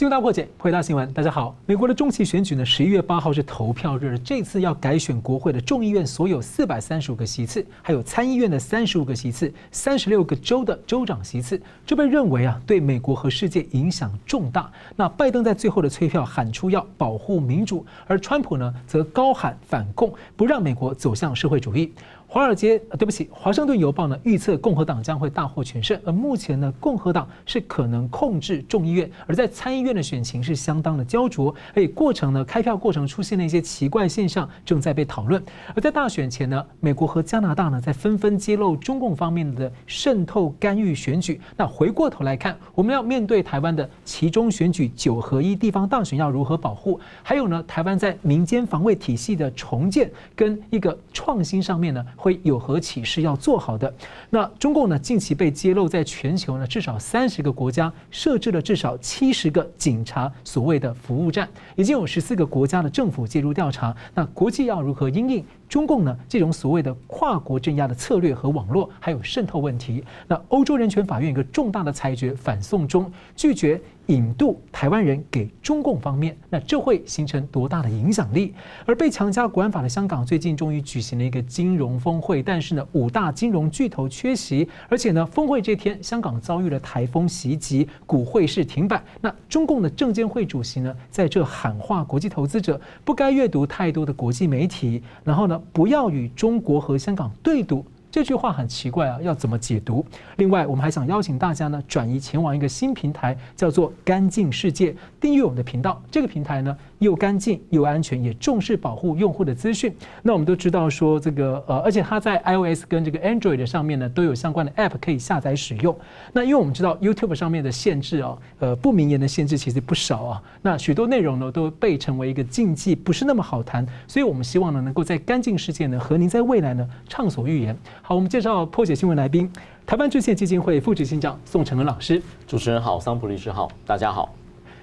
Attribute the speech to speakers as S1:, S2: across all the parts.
S1: 新闻大破解，回答新闻。大家好，美国的中期选举呢，十一月八号是投票日，这次要改选国会的众议院所有四百三十五个席次，还有参议院的三十五个席次，三十六个州的州长席次，这被认为啊，对美国和世界影响重大。那拜登在最后的催票喊出要保护民主，而川普呢，则高喊反共，不让美国走向社会主义。华尔街，呃对不起，华盛顿邮报呢预测共和党将会大获全胜，而目前呢，共和党是可能控制众议院，而在参议院的选情是相当的焦灼，而且过程呢，开票过程出现了一些奇怪现象，正在被讨论。而在大选前呢，美国和加拿大呢在纷纷揭露中共方面的渗透干预选举。那回过头来看，我们要面对台湾的其中选举九合一地方大选要如何保护？还有呢，台湾在民间防卫体系的重建跟一个创新上面呢？会有何启示要做好的？那中共呢？近期被揭露，在全球呢至少三十个国家设置了至少七十个警察所谓的服务站，已经有十四个国家的政府介入调查。那国际要如何应应中共呢？这种所谓的跨国镇压的策略和网络，还有渗透问题。那欧洲人权法院一个重大的裁决，反送中拒绝。引渡台湾人给中共方面，那这会形成多大的影响力？而被强加国安法的香港，最近终于举行了一个金融峰会，但是呢，五大金融巨头缺席，而且呢，峰会这天，香港遭遇了台风袭击，股汇市停摆。那中共的证监会主席呢，在这喊话国际投资者，不该阅读太多的国际媒体，然后呢，不要与中国和香港对赌。这句话很奇怪啊，要怎么解读？另外，我们还想邀请大家呢，转移前往一个新平台，叫做“干净世界”，订阅我们的频道。这个平台呢，又干净又安全，也重视保护用户的资讯。那我们都知道说，这个呃，而且它在 iOS 跟这个 Android 上面呢，都有相关的 App 可以下载使用。那因为我们知道 YouTube 上面的限制啊，呃，不明言的限制其实不少啊。那许多内容呢，都被成为一个禁忌，不是那么好谈。所以我们希望呢，能够在干净世界呢，和您在未来呢，畅所欲言。好，我们介绍破解新闻来宾，台湾制宪基金会副执行长宋承恩老师。
S2: 主持人好，桑普律师好，大家好。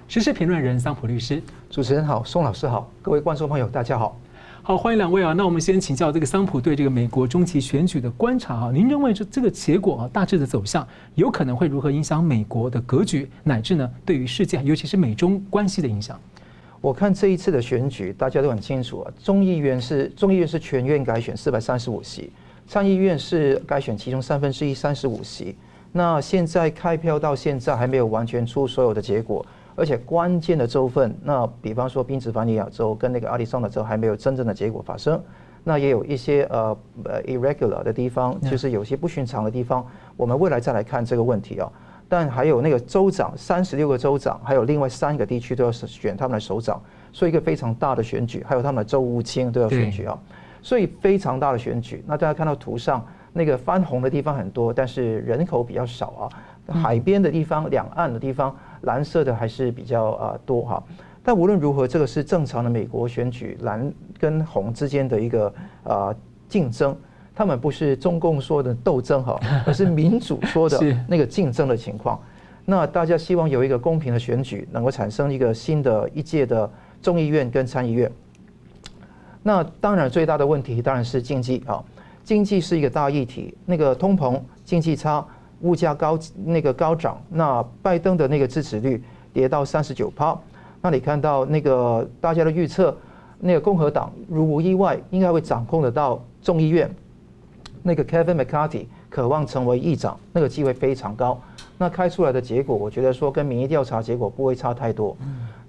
S1: 时事评论人桑普律师。
S3: 主持人好，宋老师好，各位观众朋友大家好。
S1: 好，欢迎两位啊。那我们先请教这个桑普对这个美国中期选举的观察啊，您认为这这个结果啊，大致的走向有可能会如何影响美国的格局，乃至呢，对于世界，尤其是美中关系的影响？
S3: 我看这一次的选举，大家都很清楚啊，众议院是众议院是全院改选四百三十五席。参议院是改选其中三分之一三十五席，那现在开票到现在还没有完全出所有的结果，而且关键的州份，那比方说宾夕法尼亚州跟那个阿里桑那州还没有真正的结果发生，那也有一些呃呃 irregular 的地方，就是有些不寻常的地方，我们未来再来看这个问题啊。但还有那个州长，三十六个州长，还有另外三个地区都要选他们的首长，所以一个非常大的选举，还有他们的州务卿都要选举啊。所以非常大的选举，那大家看到图上那个翻红的地方很多，但是人口比较少啊。海边的地方、两岸的地方，蓝色的还是比较啊多哈。但无论如何，这个是正常的美国选举，蓝跟红之间的一个啊竞争，他们不是中共说的斗争哈，而是民主说的那个竞争的情况。那大家希望有一个公平的选举，能够产生一个新的一届的众议院跟参议院。那当然，最大的问题当然是经济啊，经济是一个大议题。那个通膨、经济差、物价高，那个高涨。那拜登的那个支持率跌到三十九趴。那你看到那个大家的预测，那个共和党如无意外应该会掌控得到众议院。那个 Kevin McCarthy 渴望成为议长，那个机会非常高。那开出来的结果，我觉得说跟民意调查结果不会差太多。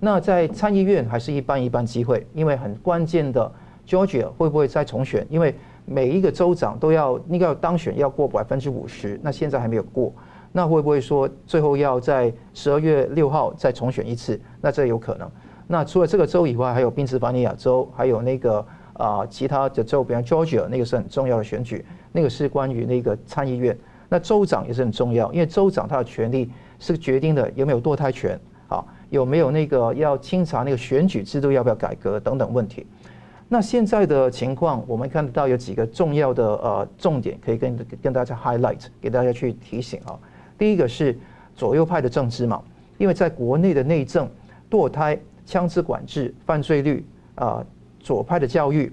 S3: 那在参议院还是一般一般机会，因为很关键的。Georgia 会不会再重选？因为每一个州长都要那个要当选要过百分之五十，那现在还没有过，那会不会说最后要在十二月六号再重选一次？那这有可能。那除了这个州以外，还有宾夕法尼亚州，还有那个啊其他的州，比方 Georgia 那个是很重要的选举，那个是关于那个参议院。那州长也是很重要，因为州长他的权力是决定的有没有堕胎权啊，有没有那个要清查那个选举制度要不要改革等等问题。那现在的情况，我们看得到有几个重要的呃重点，可以跟跟大家 highlight，给大家去提醒啊。第一个是左右派的政治嘛，因为在国内的内政、堕胎、枪支管制、犯罪率啊、左派的教育，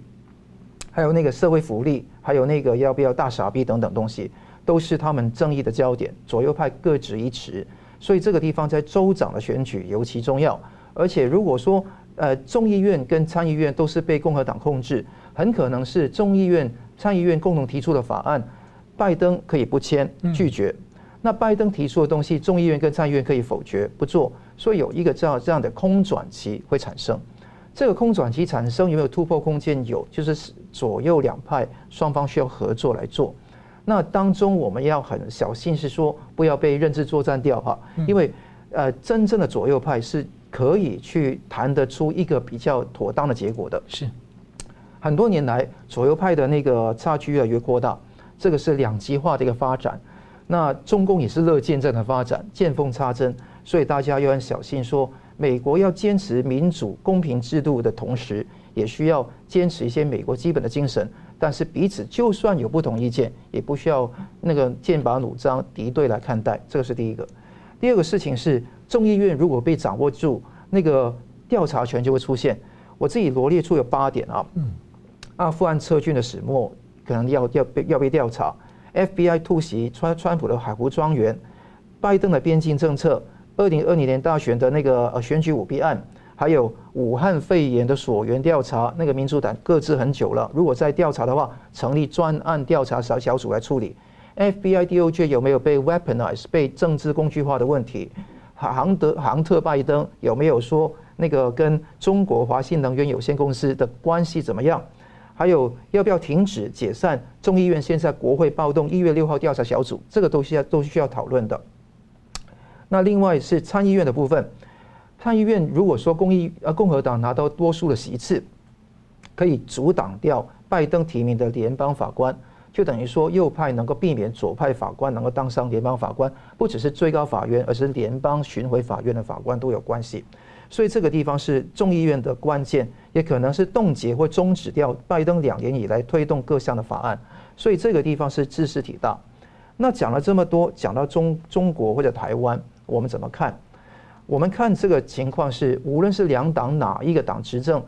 S3: 还有那个社会福利，还有那个要不要大傻逼等等东西，都是他们争议的焦点。左右派各执一词，所以这个地方在州长的选举尤其重要。而且如果说呃众议院跟参议院都是被共和党控制，很可能是众议院、参议院共同提出的法案，拜登可以不签拒绝。那拜登提出的东西，众议院跟参议院可以否决不做。所以有一个这样这样的空转期会产生。这个空转期产生有没有突破空间？有，就是左右两派双方需要合作来做。那当中我们要很小心，是说不要被认知作战掉哈，因为呃，真正的左右派是可以去谈得出一个比较妥当的结果的。
S1: 是，
S3: 很多年来左右派的那个差距越来越扩大，这个是两极化的一个发展。那中共也是乐见这样的发展，见缝插针，所以大家要很小心说。美国要坚持民主公平制度的同时，也需要坚持一些美国基本的精神。但是彼此就算有不同意见，也不需要那个剑拔弩张、敌对来看待。这个是第一个。第二个事情是，众议院如果被掌握住，那个调查权就会出现。我自己罗列出有八点啊。嗯。阿富汗撤军的始末可能要要被要被调查。FBI 突袭川川普的海湖庄园，拜登的边境政策。二零二零年大选的那个呃选举舞弊案，还有武汉肺炎的溯源调查，那个民主党搁置很久了。如果再调查的话，成立专案调查小小组来处理。FBI DOJ 有没有被 weaponize 被政治工具化的问题？杭德杭特拜登有没有说那个跟中国华信能源有限公司的关系怎么样？还有要不要停止解散众议院？现在国会暴动，一月六号调查小组，这个都需要都需要讨论的。那另外是参议院的部分，参议院如果说公议呃共和党拿到多数的席次，可以阻挡掉拜登提名的联邦法官，就等于说右派能够避免左派法官能够当上联邦法官，不只是最高法院，而是联邦巡回法院的法官都有关系。所以这个地方是众议院的关键，也可能是冻结或终止掉拜登两年以来推动各项的法案。所以这个地方是知识体大。那讲了这么多，讲到中中国或者台湾。我们怎么看？我们看这个情况是，无论是两党哪一个党执政，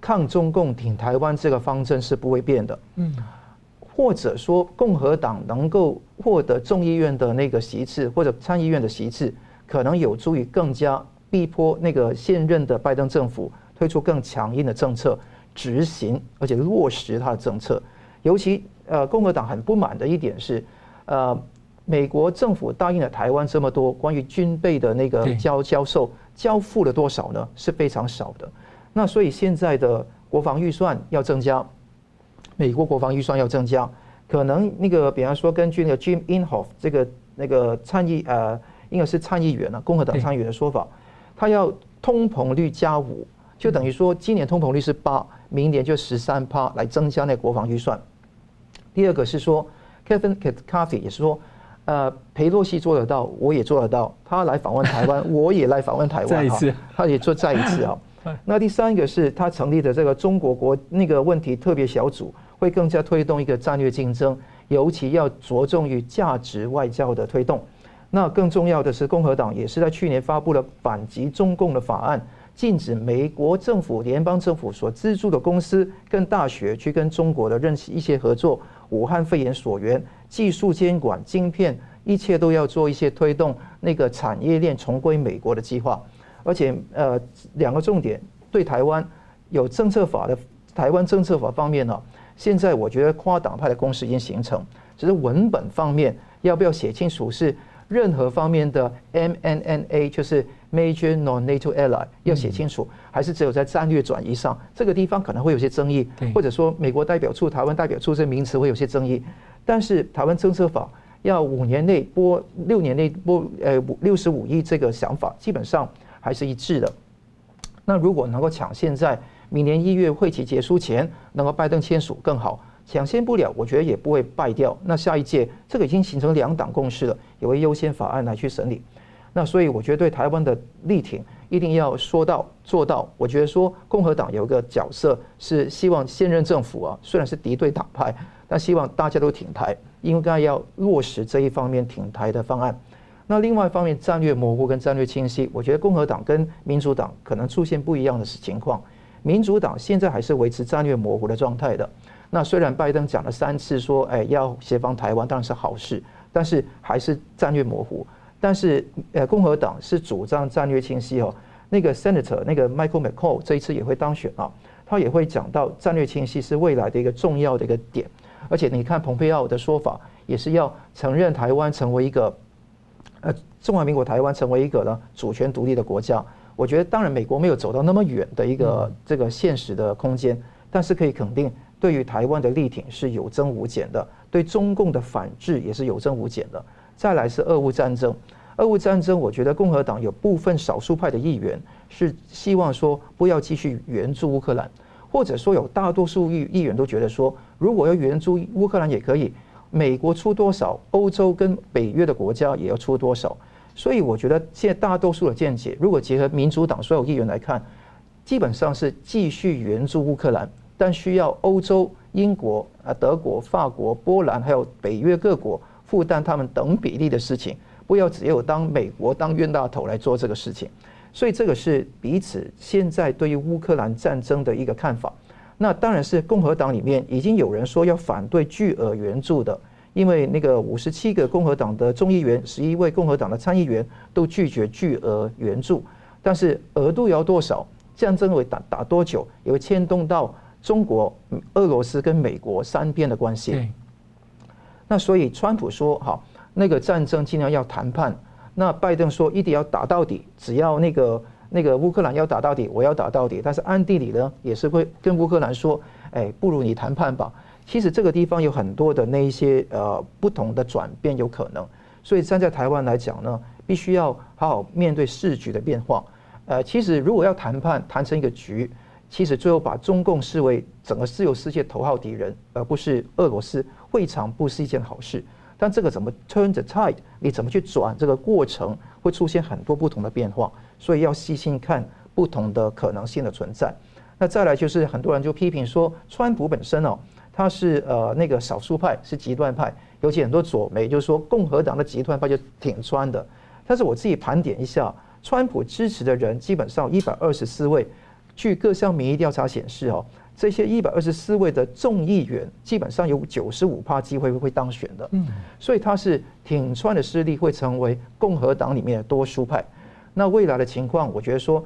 S3: 抗中共挺台湾这个方针是不会变的。嗯，或者说共和党能够获得众议院的那个席次，或者参议院的席次，可能有助于更加逼迫那个现任的拜登政府推出更强硬的政策，执行而且落实他的政策。尤其呃，共和党很不满的一点是，呃。美国政府答应了台湾这么多关于军备的那个交交售，交付了多少呢？是非常少的。那所以现在的国防预算要增加，美国国防预算要增加，可能那个比方说根据那个 Jim Inhofe 这个那个参议呃，应该是参议员了，共和党参议员的说法，他要通膨率加五，就等于说今年通膨率是八，明年就十三趴来增加那个国防预算。第二个是说，Kevin McCarthy 也是说。呃，裴洛西做得到，我也做得到。他来访问台湾，我也来访问台湾。再一次，他也做再一次啊。那第三个是他成立的这个中国国那个问题特别小组，会更加推动一个战略竞争，尤其要着重于价值外交的推动。那更重要的是，共和党也是在去年发布了反击中共的法案，禁止美国政府、联邦政府所资助的公司跟大学去跟中国的任一些合作。武汉肺炎所源。技术监管、晶片，一切都要做一些推动那个产业链重归美国的计划，而且呃，两个重点对台湾有政策法的台湾政策法方面呢，现在我觉得跨党派的共识已经形成，只是文本方面要不要写清楚是任何方面的 MNNA 就是 Major Non-NATO Ally 要写清楚，还是只有在战略转移上这个地方可能会有些争议，或者说美国代表处、台湾代表处这名词会有些争议。但是台湾政策法要五年内拨六年内拨呃六十五亿这个想法基本上还是一致的。那如果能够抢现在明年一月会期结束前能够拜登签署更好，抢先不了，我觉得也不会败掉。那下一届这个已经形成两党共识了，也会优先法案来去审理。那所以我觉得对台湾的力挺一定要说到做到。我觉得说共和党有一个角色是希望现任政府啊，虽然是敌对党派。但希望大家都挺台，应该要落实这一方面挺台的方案。那另外一方面，战略模糊跟战略清晰，我觉得共和党跟民主党可能出现不一样的情况。民主党现在还是维持战略模糊的状态的。那虽然拜登讲了三次说，哎，要协防台湾，当然是好事，但是还是战略模糊。但是呃，共和党是主张战略清晰哦。那个 Senator 那个 Michael McCall 这一次也会当选啊，他也会讲到战略清晰是未来的一个重要的一个点。而且你看蓬佩奥的说法，也是要承认台湾成为一个呃中华民国台湾成为一个呢主权独立的国家。我觉得当然美国没有走到那么远的一个这个现实的空间，但是可以肯定，对于台湾的力挺是有增无减的，对中共的反制也是有增无减的。再来是俄乌战争。俄乌战争，我觉得共和党有部分少数派的议员是希望说不要继续援助乌克兰，或者说有大多数议议员都觉得说，如果要援助乌克兰也可以，美国出多少，欧洲跟北约的国家也要出多少。所以我觉得现在大多数的见解，如果结合民主党所有议员来看，基本上是继续援助乌克兰，但需要欧洲、英国、啊德国、法国、波兰还有北约各国负担他们等比例的事情。不要只有当美国当冤大头来做这个事情，所以这个是彼此现在对于乌克兰战争的一个看法。那当然是共和党里面已经有人说要反对巨额援助的，因为那个五十七个共和党的众议员，十一位共和党的参议员都拒绝巨额援助。但是额度要多少，战争会打打多久，也会牵动到中国、俄罗斯跟美国三边的关系。那所以川普说好。那个战争尽量要谈判，那拜登说一定要打到底，只要那个那个乌克兰要打到底，我要打到底。但是暗地里呢，也是会跟乌克兰说，哎，不如你谈判吧。其实这个地方有很多的那一些呃不同的转变有可能，所以站在台湾来讲呢，必须要好好面对市局的变化。呃，其实如果要谈判谈成一个局，其实最后把中共视为整个自由世界头号敌人，而不是俄罗斯，未尝不是一件好事。但这个怎么 turn the tide？你怎么去转这个过程，会出现很多不同的变化，所以要细心看不同的可能性的存在。那再来就是很多人就批评说，川普本身哦，他是呃那个少数派，是极端派，尤其很多左媒就是说共和党的极端派就挺川的。但是我自己盘点一下，川普支持的人基本上一百二十四位，据各项民意调查显示哦。这些一百二十四位的众议员，基本上有九十五趴机会会当选的，嗯，所以他是挺川的势力会成为共和党里面的多数派。那未来的情况，我觉得说，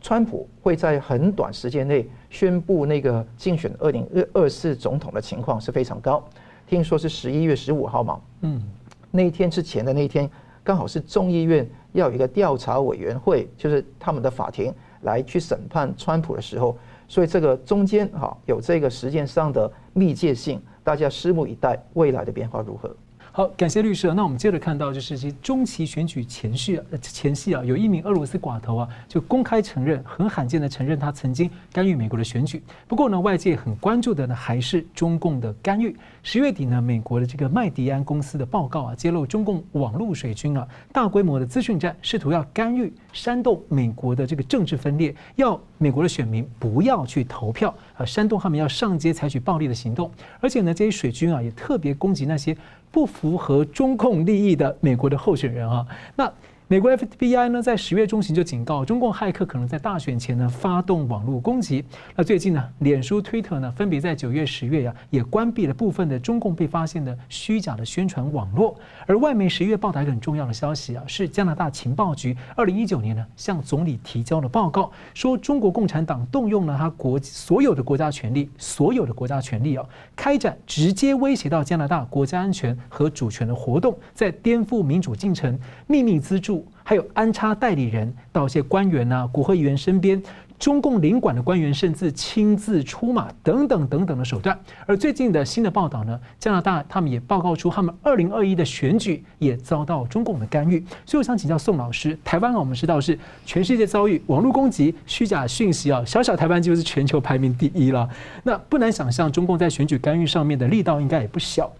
S3: 川普会在很短时间内宣布那个竞选二零二四总统的情况是非常高。听说是十一月十五号嘛，嗯，那一天之前的那一天，刚好是众议院要有一个调查委员会，就是他们的法庭来去审判川普的时候。所以这个中间哈有这个时间上的密切性，大家拭目以待未来的变化如何。
S1: 好，感谢律师。那我们接着看到，就是其中期选举前序，前夕啊，有一名俄罗斯寡头啊，就公开承认，很罕见的承认他曾经干预美国的选举。不过呢，外界很关注的呢，还是中共的干预。十月底呢，美国的这个麦迪安公司的报告啊，揭露中共网络水军啊，大规模的资讯战，试图要干预、煽动美国的这个政治分裂，要美国的选民不要去投票啊，煽动他们要上街采取暴力的行动。而且呢，这些水军啊，也特别攻击那些。不符合中共利益的美国的候选人啊，那。美国 FBI 呢，在十月中旬就警告中共骇客可能在大选前呢发动网络攻击。那最近呢，脸书、Twitter 呢，分别在九月、十月呀，也关闭了部分的中共被发现的虚假的宣传网络。而外媒十一月报道一个很重要的消息啊，是加拿大情报局二零一九年呢向总理提交了报告，说中国共产党动用了他国所有的国家权力，所有的国家权力啊，开展直接威胁到加拿大国家安全和主权的活动，在颠覆民主进程，秘密资助。还有安插代理人到一些官员呐、国会议员身边，中共领馆的官员甚至亲自出马等等等等的手段。而最近的新的报道呢，加拿大他们也报告出他们二零二一的选举也遭到中共的干预。所以我想请教宋老师，台湾啊，我们知道是全世界遭遇网络攻击、虚假讯息啊，小小台湾就是全球排名第一了。那不难想象，中共在选举干预上面的力道应该也不小。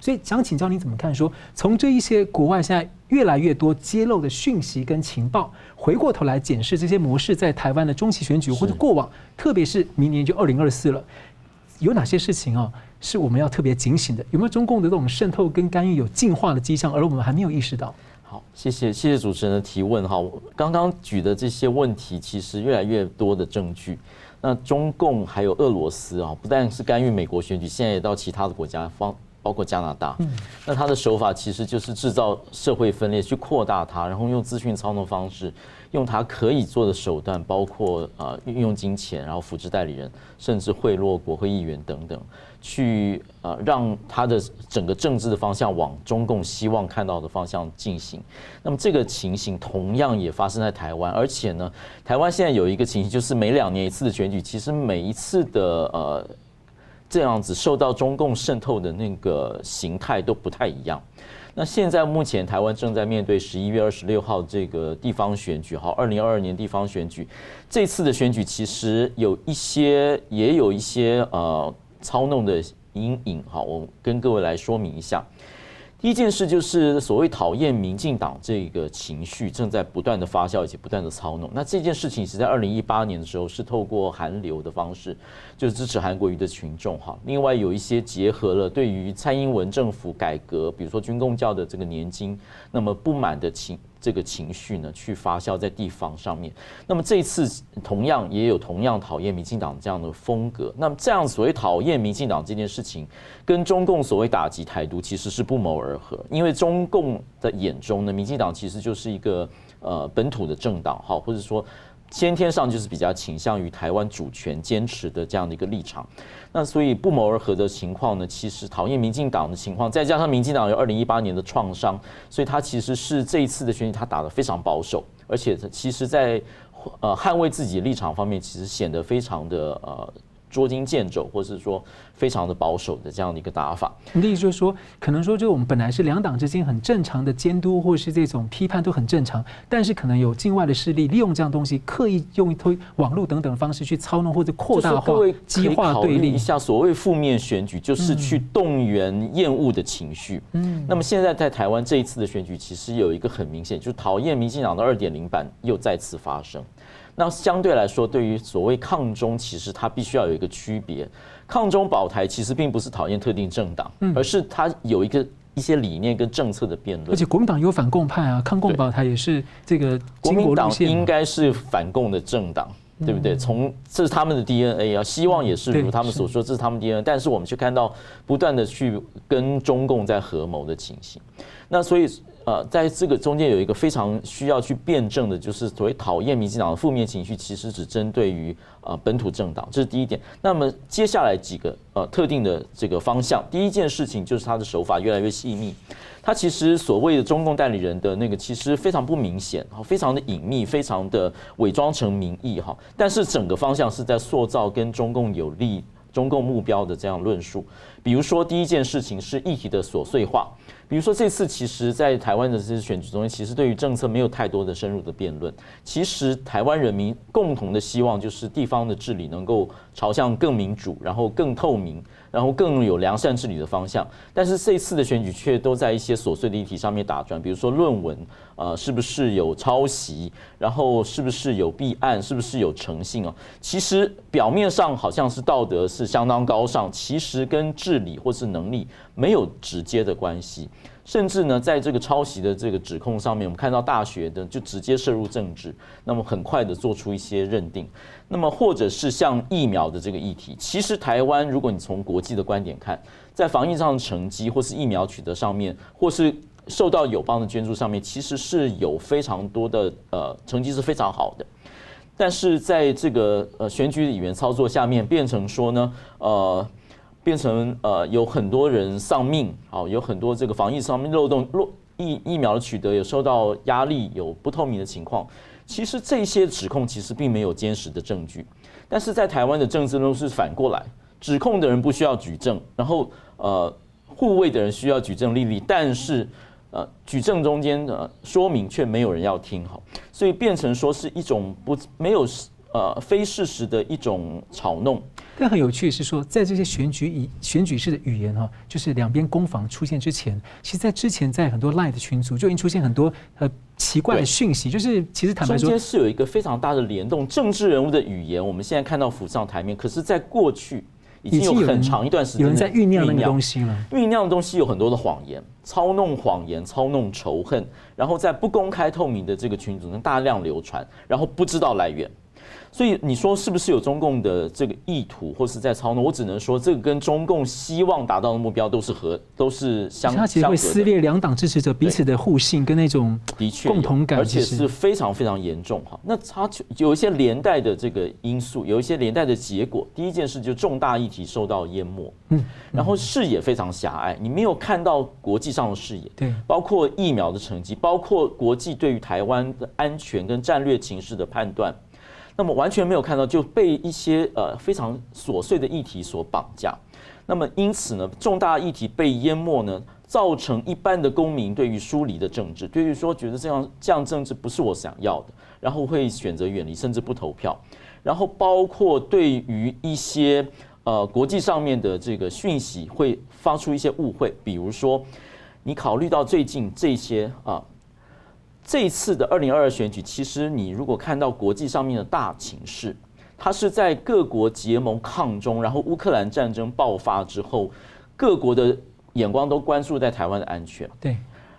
S1: 所以想请教你怎么看？说从这一些国外现在越来越多揭露的讯息跟情报，回过头来检视这些模式在台湾的中期选举或者过往，特别是明年就二零二四了，有哪些事情啊是我们要特别警醒的？有没有中共的这种渗透跟干预有进化的迹象，而我们还没有意识到？
S2: 好，谢谢谢谢主持人的提问哈。我刚刚举的这些问题，其实越来越多的证据。那中共还有俄罗斯啊，不但是干预美国选举，现在也到其他的国家方。包括加拿大。那他的手法其实就是制造社会分裂，去扩大它，然后用资讯操纵方式。用他可以做的手段，包括啊运用金钱，然后扶植代理人，甚至贿赂国会议员等等，去呃让他的整个政治的方向往中共希望看到的方向进行。那么这个情形同样也发生在台湾，而且呢，台湾现在有一个情形，就是每两年一次的选举，其实每一次的呃这样子受到中共渗透的那个形态都不太一样。那现在目前台湾正在面对十一月二十六号这个地方选举，哈，二零二二年地方选举，这次的选举其实有一些，也有一些呃操弄的阴影，哈，我跟各位来说明一下。一件事就是所谓讨厌民进党这个情绪正在不断的发酵，以及不断的操弄。那这件事情是在二零一八年的时候是透过韩流的方式，就是支持韩国瑜的群众哈。另外有一些结合了对于蔡英文政府改革，比如说军公教的这个年金，那么不满的情。这个情绪呢，去发酵在地方上面。那么这次同样也有同样讨厌民进党这样的风格。那么这样所谓讨厌民进党这件事情，跟中共所谓打击台独其实是不谋而合。因为中共的眼中呢，民进党其实就是一个呃本土的政党，好，或者说。先天上就是比较倾向于台湾主权坚持的这样的一个立场，那所以不谋而合的情况呢，其实讨厌民进党的情况，再加上民进党有二零一八年的创伤，所以他其实是这一次的选举他打得非常保守，而且他其实在呃捍卫自己的立场方面，其实显得非常的呃。捉襟见肘，或是说非常的保守的这样的一个打法。
S1: 你的意思就是说，可能说，就我们本来是两党之间很正常的监督，或是这种批判都很正常，但是可能有境外的势力利用这样东西，刻意用一推网络等等的方式去操弄或者扩大化、激化对立。一下
S2: 所谓负面选举，就是去动员厌恶的情绪。嗯，那么现在在台湾这一次的选举，其实有一个很明显，就是讨厌民进党的二点零版又再次发生。那相对来说，对于所谓抗中，其实它必须要有一个区别。抗中保台其实并不是讨厌特定政党，而是它有一个一些理念跟政策的辩论。
S1: 而且国民党有反共派啊，抗共保台也是这个
S2: 国民党应该是反共的政党，对不对？从这是他们的 DNA 啊，希望也是如他们所说，这是他们 DNA。但是我们却看到不断的去跟中共在合谋的情形。那所以。呃，在这个中间有一个非常需要去辩证的，就是所谓讨厌民进党的负面情绪，其实只针对于呃本土政党，这是第一点。那么接下来几个呃特定的这个方向，第一件事情就是他的手法越来越细腻，他其实所谓的中共代理人的那个其实非常不明显，非常的隐秘，非常的伪装成民意哈，但是整个方向是在塑造跟中共有利、中共目标的这样论述。比如说第一件事情是议题的琐碎化。比如说，这次其实，在台湾的这次选举中，其实对于政策没有太多的深入的辩论。其实，台湾人民共同的希望就是地方的治理能够朝向更民主，然后更透明，然后更有良善治理的方向。但是，这次的选举却都在一些琐碎的议题上面打转，比如说论文，呃，是不是有抄袭？然后，是不是有弊案？是不是有诚信啊？其实表面上好像是道德是相当高尚，其实跟治理或是能力没有直接的关系。甚至呢，在这个抄袭的这个指控上面，我们看到大学的就直接涉入政治，那么很快的做出一些认定。那么或者是像疫苗的这个议题，其实台湾如果你从国际的观点看，在防疫上的成绩，或是疫苗取得上面，或是受到友邦的捐助上面，其实是有非常多的呃成绩是非常好的。但是在这个呃选举的语言操作下面，变成说呢，呃。变成呃有很多人丧命，好，有很多这个防疫上面漏洞，漏疫疫苗的取得有受到压力，有不透明的情况。其实这些指控其实并没有坚实的证据，但是在台湾的政治都是反过来，指控的人不需要举证，然后呃护卫的人需要举证立例，但是呃举证中间的说明却没有人要听，好，所以变成说是一种不没有呃非事实的一种嘲弄。
S1: 但很有趣的是说，在这些选举以选举式的语言哈，就是两边攻防出现之前，其实，在之前在很多 LINE 的群组就已经出现很多呃奇怪的讯息，就是其实坦白说，
S2: 中间是有一个非常大的联动，政治人物的语言，我们现在看到浮上台面，可是，在过去已经有很长一段时间
S1: 有人在酝酿那个东西了，
S2: 酝酿的东西有很多的谎言，操弄谎言，操弄仇恨，然后在不公开透明的这个群组中大量流传，然后不知道来源。所以你说是不是有中共的这个意图，或是在操弄？我只能说，这个跟中共希望达到的目标都是和都是相。
S1: 它其实会撕裂两党支持者彼此的互信跟那种的确共同感，
S2: 而且是非常非常严重哈。那它有一些连带的这个因素，有一些连带的结果。第一件事就重大议题受到淹没，嗯，然后视野非常狭隘，你没有看到国际上的视野，
S1: 对，
S2: 包括疫苗的成绩，包括国际对于台湾的安全跟战略情势的判断。那么完全没有看到，就被一些呃非常琐碎的议题所绑架。那么因此呢，重大议题被淹没呢，造成一般的公民对于疏离的政治，对于说觉得这样这样政治不是我想要的，然后会选择远离，甚至不投票。然后包括对于一些呃国际上面的这个讯息，会发出一些误会，比如说你考虑到最近这些啊。这一次的二零二二选举，其实你如果看到国际上面的大情势，它是在各国结盟抗中，然后乌克兰战争爆发之后，各国的眼光都关注在台湾的安全。
S1: 对，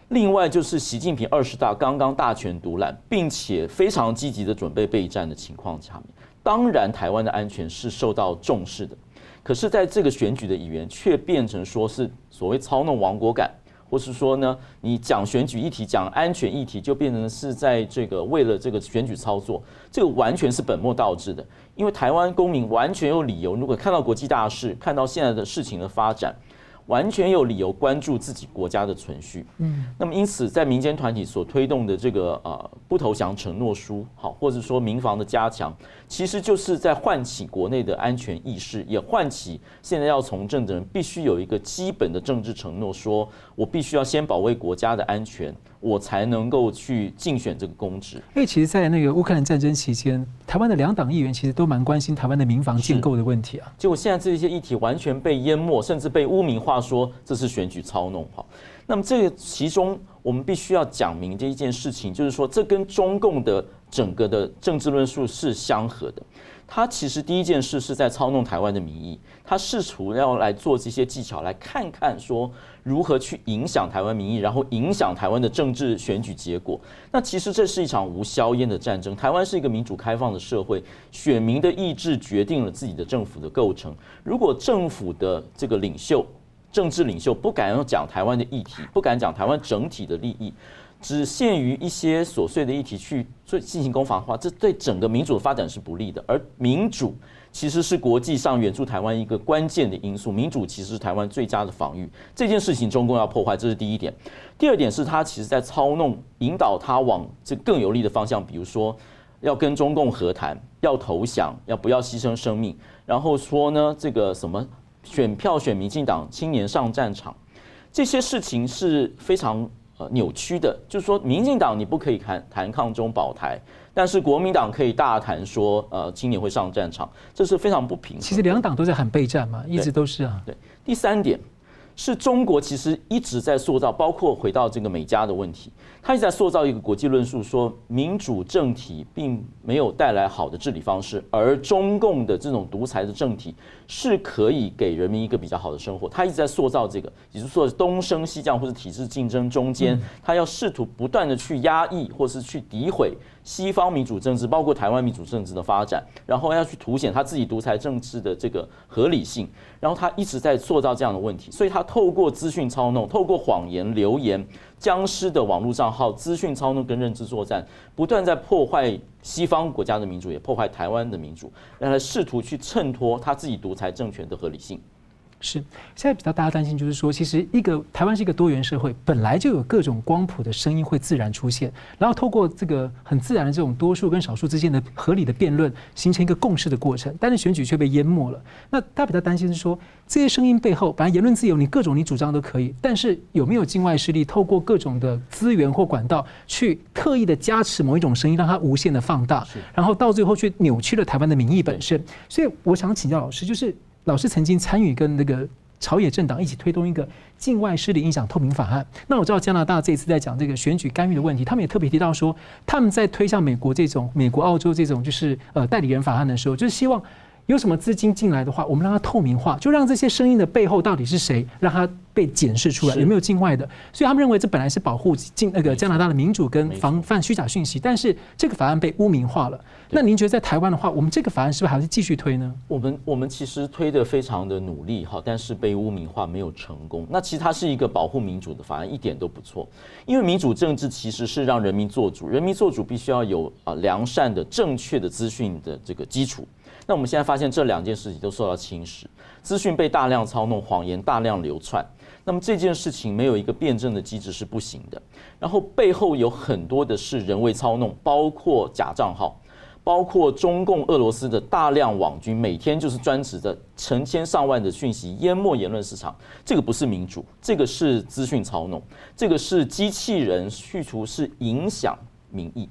S2: 另外就是习近平二十大刚刚大权独揽，并且非常积极的准备备战的情况下面，当然台湾的安全是受到重视的，可是在这个选举的语言却变成说是所谓操弄亡国感。或是说呢，你讲选举议题、讲安全议题，就变成是在这个为了这个选举操作，这个完全是本末倒置的。因为台湾公民完全有理由，如果看到国际大事，看到现在的事情的发展。完全有理由关注自己国家的存续。嗯，那么因此，在民间团体所推动的这个呃不投降承诺书，好，或者说民防的加强，其实就是在唤起国内的安全意识，也唤起现在要从政的人必须有一个基本的政治承诺，说我必须要先保卫国家的安全。我才能够去竞选这个公职。因
S1: 为其实，在那个乌克兰战争期间，台湾的两党议员其实都蛮关心台湾的民防建构的问题啊。
S2: 结果现在这些议题完全被淹没，甚至被污名化，说这是选举操弄。哈，那么这个其中，我们必须要讲明这一件事情，就是说，这跟中共的整个的政治论述是相合的。他其实第一件事是在操弄台湾的民意，他试图要来做这些技巧，来看看说如何去影响台湾民意，然后影响台湾的政治选举结果。那其实这是一场无硝烟的战争。台湾是一个民主开放的社会，选民的意志决定了自己的政府的构成。如果政府的这个领袖、政治领袖不敢要讲台湾的议题，不敢讲台湾整体的利益，只限于一些琐碎的议题去做进行攻防的话，这对整个民主的发展是不利的。而民主其实是国际上援助台湾一个关键的因素，民主其实是台湾最佳的防御。这件事情中共要破坏，这是第一点。第二点是他其实在操弄，引导他往这更有利的方向，比如说要跟中共和谈，要投降，要不要牺牲生命，然后说呢这个什么选票选民进党青年上战场，这些事情是非常。扭曲的，就是说，民进党你不可以谈谈抗中保台，但是国民党可以大谈说，呃，青年会上战场，这是非常不平衡。
S1: 其实两党都在喊备战嘛，一直都是啊。
S2: 对，第三点。是中国其实一直在塑造，包括回到这个美加的问题，他一直在塑造一个国际论述，说民主政体并没有带来好的治理方式，而中共的这种独裁的政体是可以给人民一个比较好的生活。他一直在塑造这个，也就是说东升西降或者体制竞争中间，他要试图不断的去压抑或是去诋毁。西方民主政治，包括台湾民主政治的发展，然后要去凸显他自己独裁政治的这个合理性，然后他一直在塑造这样的问题，所以他透过资讯操弄，透过谎言、流言、僵尸的网络账号、资讯操弄跟认知作战，不断在破坏西方国家的民主，也破坏台湾的民主，让他试图去衬托他自己独裁政权的合理性。
S1: 是，现在比较大家担心就是说，其实一个台湾是一个多元社会，本来就有各种光谱的声音会自然出现，然后透过这个很自然的这种多数跟少数之间的合理的辩论，形成一个共识的过程。但是选举却被淹没了。那大家比较担心是说，这些声音背后，本来言论自由，你各种你主张都可以，但是有没有境外势力透过各种的资源或管道，去特意的加持某一种声音，让它无限的放大，然后到最后去扭曲了台湾的民意本身。所以我想请教老师，就是。老师曾经参与跟那个朝野政党一起推动一个境外势力影响透明法案。那我知道加拿大这一次在讲这个选举干预的问题，他们也特别提到说，他们在推向美国这种美国、澳洲这种就是呃代理人法案的时候，就是希望有什么资金进来的话，我们让它透明化，就让这些声音的背后到底是谁，让它被检视出来，有没有境外的？所以他们认为这本来是保护进那个加拿大的民主跟防范虚假讯息，但是这个法案被污名化了。那您觉得在台湾的话，我们这个法案是不是还是继续推呢？
S2: 我们我们其实推得非常的努力哈，但是被污名化没有成功。那其实它是一个保护民主的法案，一点都不错。因为民主政治其实是让人民做主，人民做主必须要有啊良善的、正确的资讯的这个基础。那我们现在发现这两件事情都受到侵蚀，资讯被大量操弄，谎言大量流窜。那么这件事情没有一个辩证的机制是不行的。然后背后有很多的是人为操弄，包括假账号，包括中共、俄罗斯的大量网军，每天就是专职的成千上万的讯息淹没言论市场。这个不是民主，这个是资讯操弄，这个是机器人去除，是影响民意。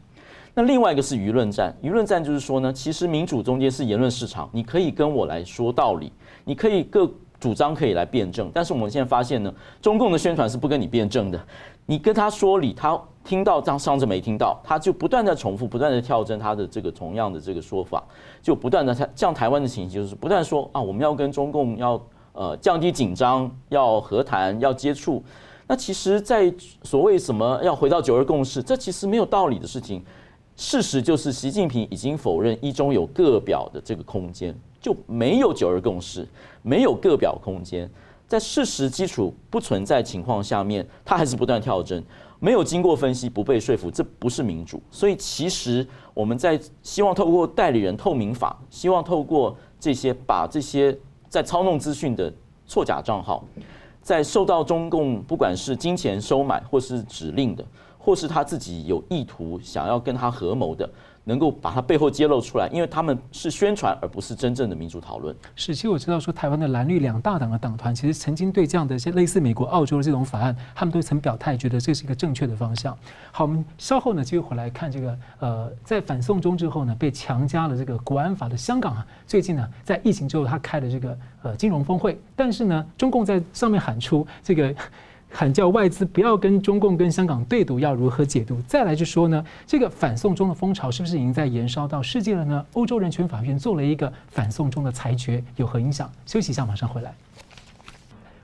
S2: 那另外一个是舆论战，舆论战就是说呢，其实民主中间是言论市场，你可以跟我来说道理，你可以各。主张可以来辩证，但是我们现在发现呢，中共的宣传是不跟你辩证的。你跟他说理，他听到当当着没听到，他就不断的重复，不断的跳针他的这个同样的这个说法，就不断的他像台湾的情形就是不断说啊，我们要跟中共要呃降低紧张，要和谈，要接触。那其实，在所谓什么要回到九二共识，这其实没有道理的事情。事实就是，习近平已经否认一中有个表的这个空间。就没有九二共识，没有个表空间，在事实基础不存在情况下面，他还是不断跳针，没有经过分析，不被说服，这不是民主。所以其实我们在希望透过代理人透明法，希望透过这些把这些在操弄资讯的错假账号，在受到中共不管是金钱收买，或是指令的，或是他自己有意图想要跟他合谋的。能够把它背后揭露出来，因为他们是宣传，而不是真正的民主讨论。
S1: 是，其实我知道说，台湾的蓝绿两大党的党团，其实曾经对这样的一些类似美国、澳洲的这种法案，他们都曾表态，觉得这是一个正确的方向。好，我们稍后呢，继续回来看这个，呃，在反送中之后呢，被强加了这个国安法的香港啊，最近呢，在疫情之后，他开了这个呃金融峰会，但是呢，中共在上面喊出这个。喊叫外资不要跟中共跟香港对赌，要如何解读？再来就说呢，这个反送中的风潮是不是已经在延烧到世界了呢？欧洲人权法院做了一个反送中的裁决，有何影响？休息一下，马上回来。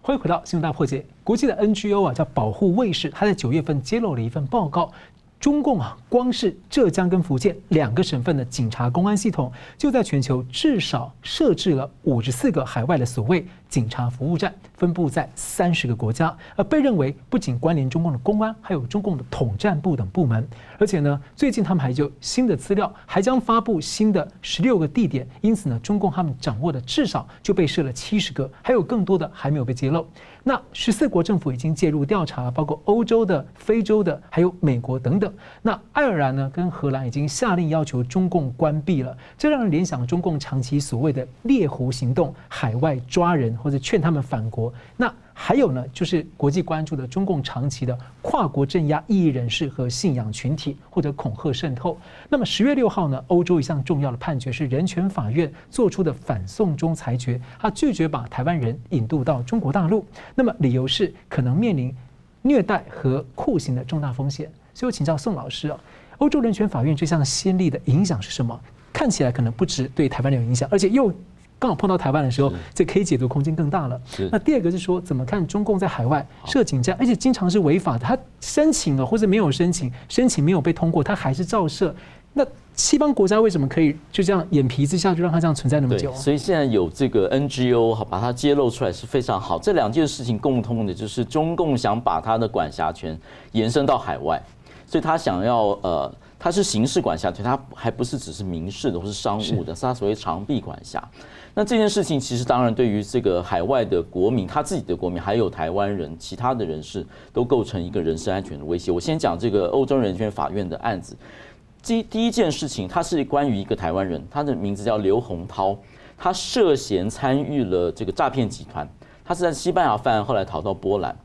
S1: 欢迎回到新闻大破解。国际的 NGO 啊，叫保护卫士，他在九月份揭露了一份报告。中共啊，光是浙江跟福建两个省份的警察公安系统，就在全球至少设置了五十四个海外的所谓警察服务站，分布在三十个国家，而被认为不仅关联中共的公安，还有中共的统战部等部门。而且呢，最近他们还就新的资料，还将发布新的十六个地点。因此呢，中共他们掌握的至少就被设了七十个，还有更多的还没有被揭露。那十四国政府已经介入调查了，包括欧洲的、非洲的，还有美国等等。那爱尔兰呢，跟荷兰已经下令要求中共关闭了，这让人联想中共长期所谓的猎狐行动，海外抓人或者劝他们反国。那还有呢，就是国际关注的中共长期的跨国镇压异议人士和信仰群体，或者恐吓渗透。那么十月六号呢，欧洲一项重要的判决是人权法院做出的反送中裁决，他拒绝把台湾人引渡到中国大陆。那么理由是可能面临虐待和酷刑的重大风险。所以我请教宋老师啊，欧洲人权法院这项先例的影响是什么？看起来可能不止对台湾有影响，而且又。刚好碰到台湾的时候，这可以解读空间更大了。那第二个是说，怎么看中共在海外设警站，而且经常是违法的。他申请了或者没有申请，申请没有被通过，他还是照射。那西方国家为什么可以就这样眼皮子下就让它这样存在那么久？
S2: 所以现在有这个 NGO 好把它揭露出来是非常好。这两件事情共通的就是中共想把他的管辖权延伸到海外，所以他想要呃。它是刑事管辖权，它还不是只是民事的或是商务的，是它所谓长臂管辖。那这件事情其实当然对于这个海外的国民，他自己的国民，还有台湾人、其他的人士，都构成一个人身安全的威胁。我先讲这个欧洲人权法院的案子。第第一件事情，它是关于一个台湾人，他的名字叫刘洪涛，他涉嫌参与了这个诈骗集团，他是在西班牙犯案，后来逃到波兰。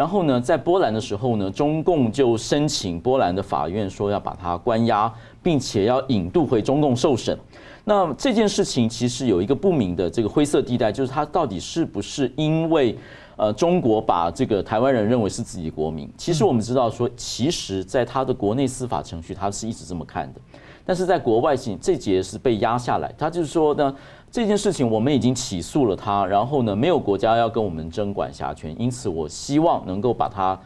S2: 然后呢，在波兰的时候呢，中共就申请波兰的法院说要把他关押，并且要引渡回中共受审。那这件事情其实有一个不明的这个灰色地带，就是他到底是不是因为呃中国把这个台湾人认为是自己国民？其实我们知道说，其实在他的国内司法程序，他是一直这么看的。但是在国外性这节是被压下来，他就是说呢，这件事情我们已经起诉了他，然后呢，没有国家要跟我们争管辖权，因此我希望能够把他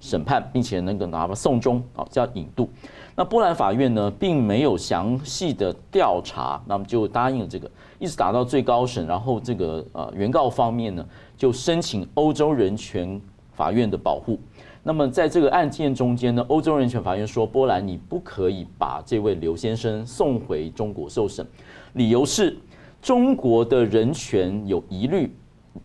S2: 审判，并且能够拿到送终，啊，叫引渡。那波兰法院呢，并没有详细的调查，那么就答应了这个，一直打到最高审，然后这个呃原告方面呢，就申请欧洲人权法院的保护。那么在这个案件中间呢，欧洲人权法院说，波兰你不可以把这位刘先生送回中国受审，理由是。中国的人权有疑虑，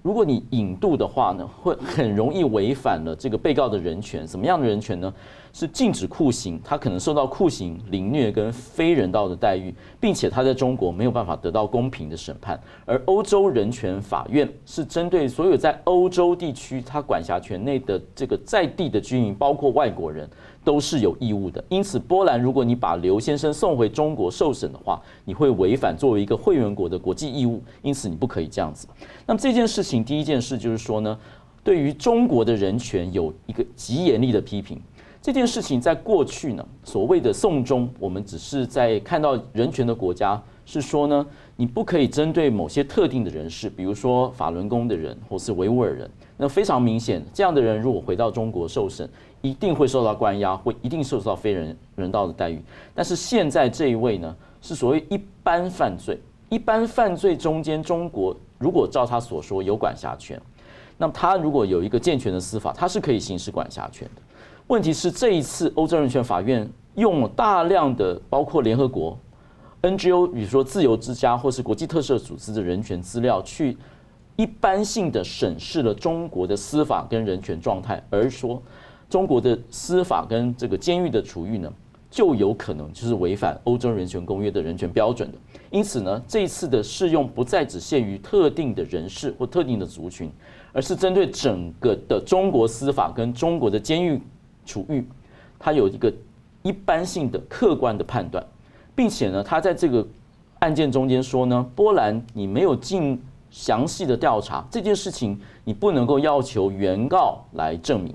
S2: 如果你引渡的话呢，会很容易违反了这个被告的人权。什么样的人权呢？是禁止酷刑，他可能受到酷刑、凌虐跟非人道的待遇，并且他在中国没有办法得到公平的审判。而欧洲人权法院是针对所有在欧洲地区他管辖权内的这个在地的居民，包括外国人。都是有义务的，因此波兰，如果你把刘先生送回中国受审的话，你会违反作为一个会员国的国际义务，因此你不可以这样子。那么这件事情，第一件事就是说呢，对于中国的人权有一个极严厉的批评。这件事情在过去呢，所谓的送中，我们只是在看到人权的国家是说呢，你不可以针对某些特定的人士，比如说法轮功的人或是维吾尔人，那非常明显，这样的人如果回到中国受审。一定会受到关押，会一定受到非人人道的待遇。但是现在这一位呢，是所谓一般犯罪，一般犯罪中间，中国如果照他所说有管辖权，那么他如果有一个健全的司法，他是可以行使管辖权的。问题是这一次欧洲人权法院用了大量的包括联合国 NGO，比如说自由之家或是国际特赦组织的人权资料，去一般性的审视了中国的司法跟人权状态，而说。中国的司法跟这个监狱的处遇呢，就有可能就是违反欧洲人权公约的人权标准的。因此呢，这一次的适用不再只限于特定的人士或特定的族群，而是针对整个的中国司法跟中国的监狱处遇，它有一个一般性的客观的判断，并且呢，他在这个案件中间说呢，波兰你没有尽详细的调查这件事情，你不能够要求原告来证明。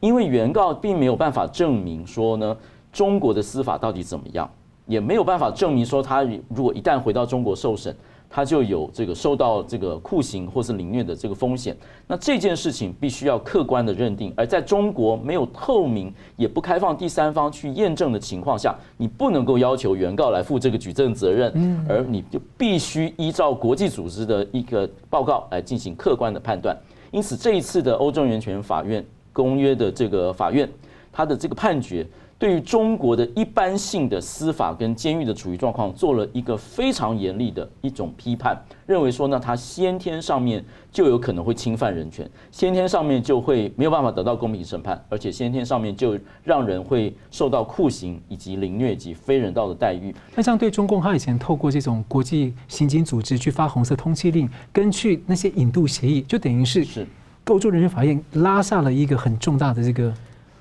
S2: 因为原告并没有办法证明说呢，中国的司法到底怎么样，也没有办法证明说他如果一旦回到中国受审，他就有这个受到这个酷刑或是凌虐的这个风险。那这件事情必须要客观的认定，而在中国没有透明也不开放第三方去验证的情况下，你不能够要求原告来负这个举证责任，而你就必须依照国际组织的一个报告来进行客观的判断。因此，这一次的欧洲人权法院。公约的这个法院，他的这个判决，对于中国的一般性的司法跟监狱的处于状况，做了一个非常严厉的一种批判，认为说呢，他先天上面就有可能会侵犯人权，先天上面就会没有办法得到公平审判，而且先天上面就让人会受到酷刑以及凌虐及非人道的待遇。
S1: 那这样对中共，他以前透过这种国际刑警组织去发红色通缉令，跟去那些引渡协议，就等于是是。欧洲人权法院拉下了一个很重大的这个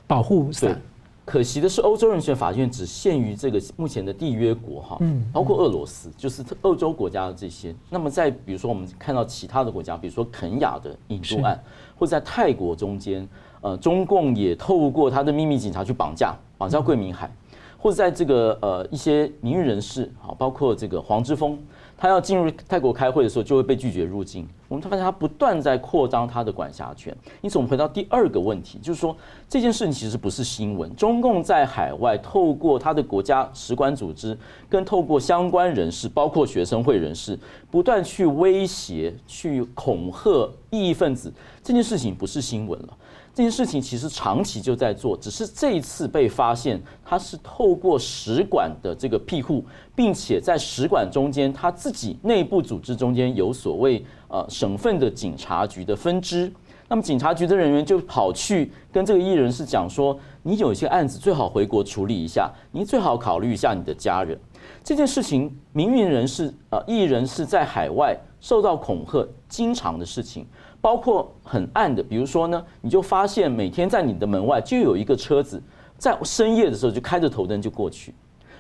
S1: 保护伞。
S2: 可惜的是，欧洲人权法院只限于这个目前的缔约国哈，嗯包括俄罗斯，就是欧洲国家的这些。那么在比如说我们看到其他的国家，比如说肯雅的引渡案，或者在泰国中间，呃，中共也透过他的秘密警察去绑架绑架桂明海，或者在这个呃一些名誉人士，好，包括这个黄之锋。他要进入泰国开会的时候，就会被拒绝入境。我们发现他不断在扩张他的管辖权。因此，我们回到第二个问题，就是说这件事情其实不是新闻。中共在海外透过他的国家使馆组织，跟透过相关人士，包括学生会人士，不断去威胁、去恐吓异议分子。这件事情不是新闻了。这件事情其实长期就在做，只是这一次被发现，他是透过使馆的这个庇护，并且在使馆中间，他自己内部组织中间有所谓呃省份的警察局的分支，那么警察局的人员就跑去跟这个艺人是讲说，你有一些案子最好回国处理一下，你最好考虑一下你的家人。这件事情，名誉人士呃艺人是在海外受到恐吓，经常的事情。包括很暗的，比如说呢，你就发现每天在你的门外就有一个车子，在深夜的时候就开着头灯就过去，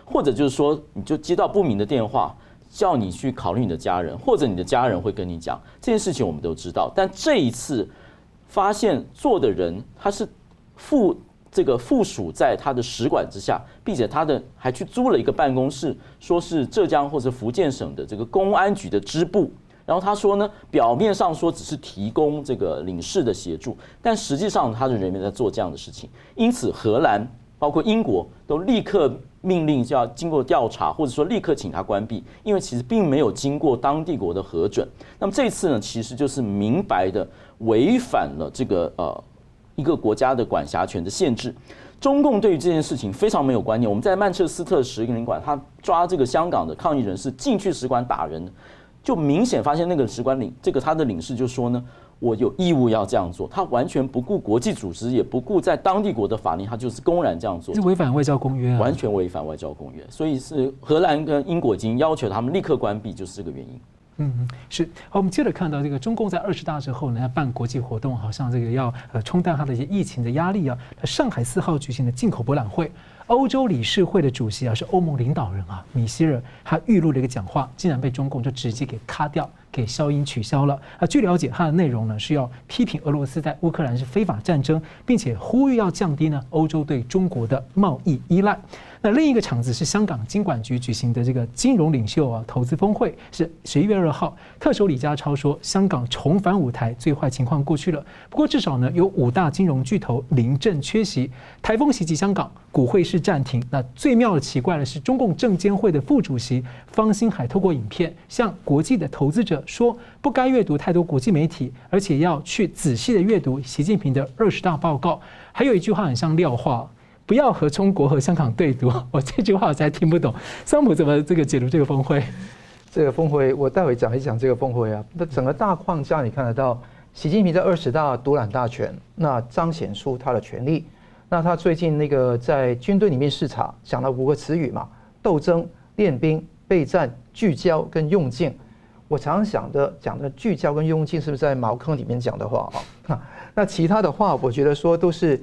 S2: 或者就是说，你就接到不明的电话，叫你去考虑你的家人，或者你的家人会跟你讲这件事情，我们都知道。但这一次发现做的人他是附这个附属在他的使馆之下，并且他的还去租了一个办公室，说是浙江或者福建省的这个公安局的支部。然后他说呢，表面上说只是提供这个领事的协助，但实际上他的人员在做这样的事情。因此，荷兰包括英国都立刻命令就要经过调查，或者说立刻请他关闭，因为其实并没有经过当地国的核准。那么这次呢，其实就是明白的违反了这个呃一个国家的管辖权的限制。中共对于这件事情非常没有观念。我们在曼彻斯特使领馆，他抓这个香港的抗议人士进去使馆打人。就明显发现那个使馆领这个他的领事就说呢，我有义务要这样做，他完全不顾国际组织，也不顾在当地国的法令，他就是公然这样做，
S1: 是违反外交公约，啊
S2: 完全违反外交公约，所以是荷兰跟英国已经要求他们立刻关闭，就是这个原因。
S1: 嗯嗯，是好，我们接着看到这个中共在二十大之后呢，要办国际活动，好像这个要呃冲淡它的一些疫情的压力啊。上海四号举行的进口博览会。欧洲理事会的主席啊，是欧盟领导人啊，米歇尔，他预录了一个讲话，竟然被中共就直接给卡掉，给消音取消了。啊，据了解，他的内容呢是要批评俄罗斯在乌克兰是非法战争，并且呼吁要降低呢欧洲对中国的贸易依赖。那另一个场子是香港金管局举行的这个金融领袖啊投资峰会，是十一月二号。特首李家超说，香港重返舞台，最坏情况过去了。不过至少呢，有五大金融巨头临阵缺席。台风袭击香港，股汇市暂停。那最妙的奇怪的是，中共证监会的副主席方星海透过影片向国际的投资者说，不该阅读太多国际媒体，而且要去仔细的阅读习近平的二十大报告。还有一句话很像廖话。不要和中国和香港对赌，我这句话我才听不懂。桑普怎么这个解读这个峰会？
S3: 这个峰会，我待会讲一讲这个峰会啊。那整个大框架你看得到，习近平在二十大独揽大权，那彰显出他的权力。那他最近那个在军队里面视察，讲了五个词语嘛：斗争、练兵、备战、聚焦跟用尽。我常想的讲的聚焦跟用尽，是不是在茅坑里面讲的话啊？那其他的话，我觉得说都是。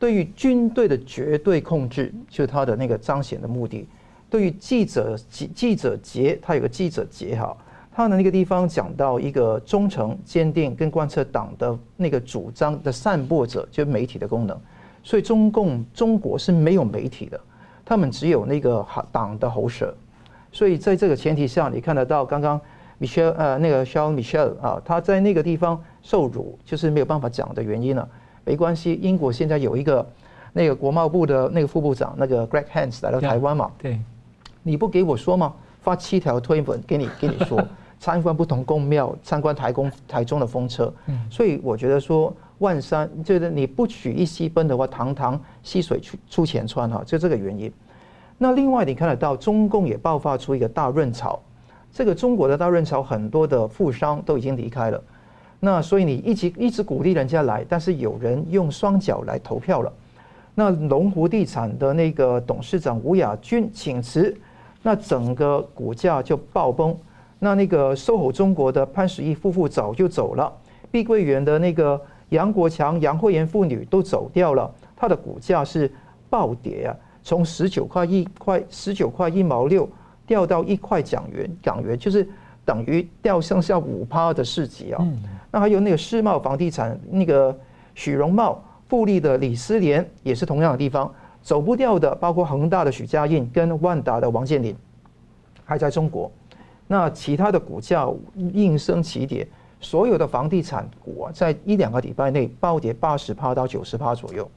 S3: 对于军队的绝对控制，就是他的那个彰显的目的。对于记者记记者节，他有个记者节哈，他的那个地方讲到一个忠诚、坚定跟贯彻党的那个主张的散播者，就是媒体的功能。所以中共中国是没有媒体的，他们只有那个党的喉舌。所以在这个前提下，你看得到刚刚 Michelle 呃那个 Charles Michelle 啊，他在那个地方受辱，就是没有办法讲的原因了。没关系，英国现在有一个那个国贸部的那个副部长，那个 Greg Hands 来到台湾嘛？
S1: 对，
S3: 你不给我说吗？发七条推文给你，给你说 参观不同宫庙，参观台公台中的风车。嗯，所以我觉得说万山就是你不取一溪奔的话，堂堂溪水出出前川哈，就这个原因。那另外你看得到，中共也爆发出一个大润潮，这个中国的大润潮，很多的富商都已经离开了。那所以你一直一直鼓励人家来，但是有人用双脚来投票了。那龙湖地产的那个董事长吴亚军请辞，那整个股价就爆崩。那那个 SOHO 中国的潘石屹夫妇早就走了，碧桂园的那个杨国强、杨惠妍父女都走掉了，它的股价是暴跌啊，从十九块一块十九块一毛六掉到一块港元，港元就是等于掉剩下五趴的市值啊。那还有那个世茂房地产，那个许荣茂、富力的李思廉也是同样的地方走不掉的，包括恒大的许家印跟万达的王健林，还在中国。那其他的股价应声起跌，所有的房地产股啊，在一两个礼拜内暴跌八十趴到九十趴左右。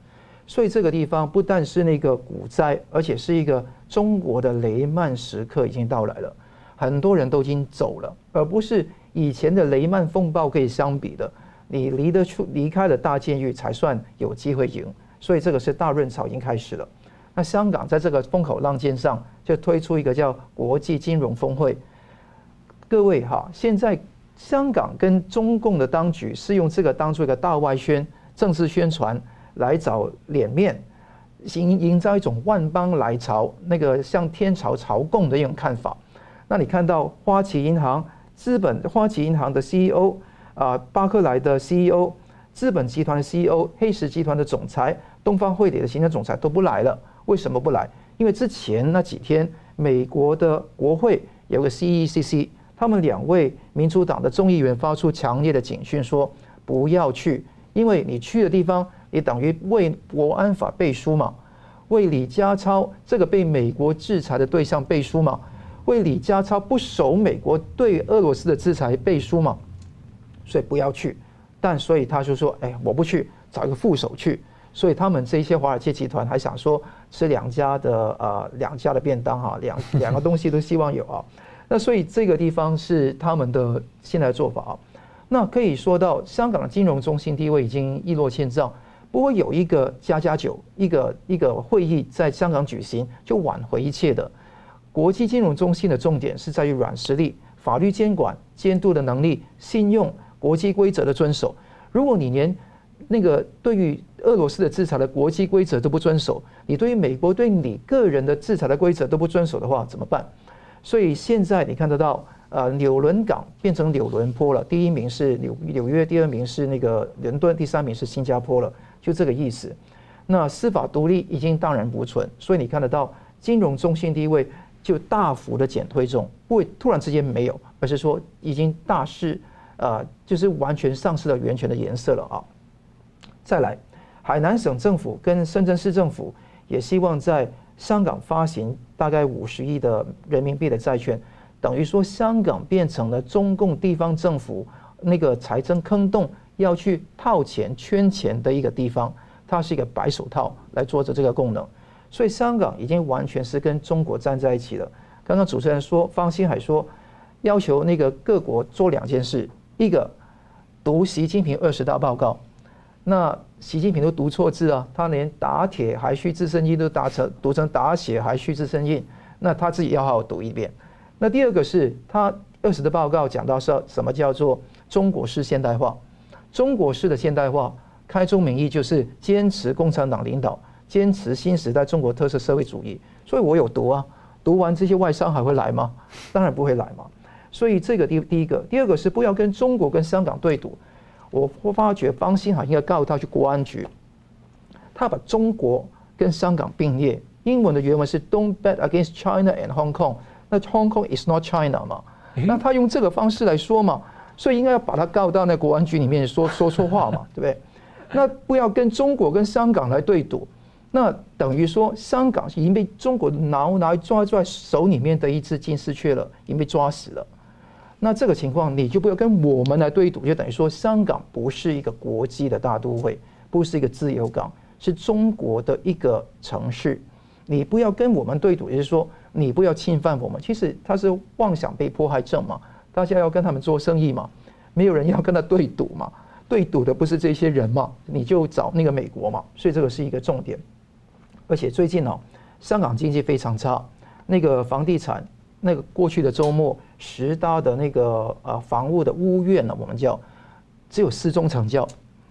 S3: 所以这个地方不但是那个股灾，而且是一个中国的雷曼时刻已经到来了，很多人都已经走了，而不是。以前的雷曼风暴可以相比的，你离得出离开了大监狱才算有机会赢，所以这个是大润潮已经开始了。那香港在这个风口浪尖上就推出一个叫国际金融峰会。各位哈，现在香港跟中共的当局是用这个当做一个大外宣、政治宣传来找脸面，营营造一种万邦来朝、那个像天朝朝贡的一种看法。那你看到花旗银行。资本花旗银行的 CEO 啊，巴克莱的 CEO，资本集团的 CEO，黑石集团的总裁，东方汇理的行政总裁都不来了。为什么不来？因为之前那几天，美国的国会有个 CECC，他们两位民主党的众议员发出强烈的警讯，说不要去，因为你去的地方也等于为国安法背书嘛，为李家超这个被美国制裁的对象背书嘛，为李家超不守美国对俄罗斯的制裁背书嘛，所以不要去。但所以他就说，哎，我不去，找一个副手去。所以他们这些华尔街集团还想说吃两家的呃两家的便当哈，两两个东西都希望有啊。那所以这个地方是他们的现在做法。那可以说到香港的金融中心地位已经一落千丈。不过有一个加加九，一个一个会议在香港举行，就挽回一切的。国际金融中心的重点是在于软实力、法律监管、监督的能力、信用、国际规则的遵守。如果你连那个对于俄罗斯的制裁的国际规则都不遵守，你对于美国对你个人的制裁的规则都不遵守的话，怎么办？所以现在你看得到，呃，纽伦港变成纽伦坡了，第一名是纽纽约，第二名是那个伦敦，第三名是新加坡了，就这个意思。那司法独立已经荡然无存，所以你看得到金融中心地位就大幅的减退中，不会突然之间没有，而是说已经大势，呃，就是完全丧失了源泉的颜色了啊。再来，海南省政府跟深圳市政府也希望在香港发行大概五十亿的人民币的债券，等于说香港变成了中共地方政府那个财政坑洞要去套钱圈钱的一个地方，它是一个白手套来做着这个功能，所以香港已经完全是跟中国站在一起了。刚刚主持人说，方星海说，要求那个各国做两件事，一个读习近平二十大报告。那习近平都读错字啊，他连打铁还需自身硬都打成读成打血还需自身硬，那他自己要好好读一遍。那第二个是他二十的报告讲到说什么叫做中国式现代化？中国式的现代化，开宗明义就是坚持共产党领导，坚持新时代中国特色社会主义。所以我有读啊，读完这些外商还会来吗？当然不会来嘛。所以这个第第一个，第二个是不要跟中国跟香港对赌。我我发觉方兴海应该告他去国安局，他把中国跟香港并列，英文的原文是 "Don't bet against China and Hong Kong"，那 Hong Kong is not China 嘛，那他用这个方式来说嘛，所以应该要把他告到那国安局里面说说错话嘛，对不对？那不要跟中国跟香港来对赌，那等于说香港已经被中国拿拿抓在手里面的一只金丝雀了，已经被抓死了。那这个情况，你就不要跟我们来对赌，就等于说香港不是一个国际的大都会，不是一个自由港，是中国的一个城市。你不要跟我们对赌，也就是说，你不要侵犯我们。其实他是妄想被迫害症嘛，大家要跟他们做生意嘛，没有人要跟他对赌嘛，对赌的不是这些人嘛，你就找那个美国嘛。所以这个是一个重点。而且最近哦，香港经济非常差，那个房地产。那个过去的周末，十大的那个呃房屋的屋苑呢，我们叫只有四中成交，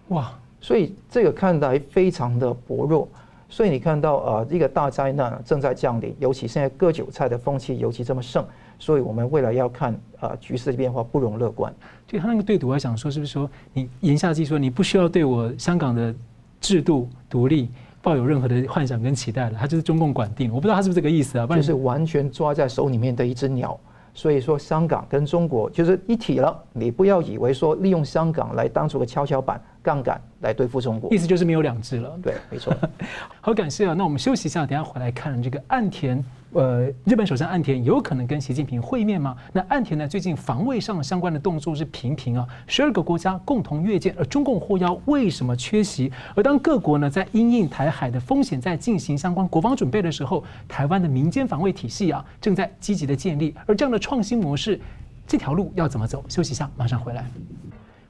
S3: 哇！所以这个看来非常的薄弱。所以你看到呃一个大灾难正在降临，尤其现在割韭菜的风气尤其这么盛，所以我们未来要看呃局势的变化不容乐观。
S1: 对他那个对赌，我想说是不是说你言下之意说你不需要对我香港的制度独立抱有任何的幻想跟期待了，他就是中共管定，我不知道他是不是这个意思啊？
S3: 就是完全抓在手里面的一只鸟，所以说香港跟中国就是一体了。你不要以为说利用香港来当做个跷跷板、杠杆来对付中国，
S1: 意思就是没有两只了。
S3: 对，没错。
S1: 好，感谢啊。那我们休息一下，等下回来看这个岸田。呃，日本首相岸田有可能跟习近平会面吗？那岸田呢？最近防卫上相关的动作是频频啊，十二个国家共同阅舰，而中共获邀为什么缺席？而当各国呢在因应台海的风险在进行相关国防准备的时候，台湾的民间防卫体系啊正在积极的建立，而这样的创新模式，这条路要怎么走？休息一下，马上回来。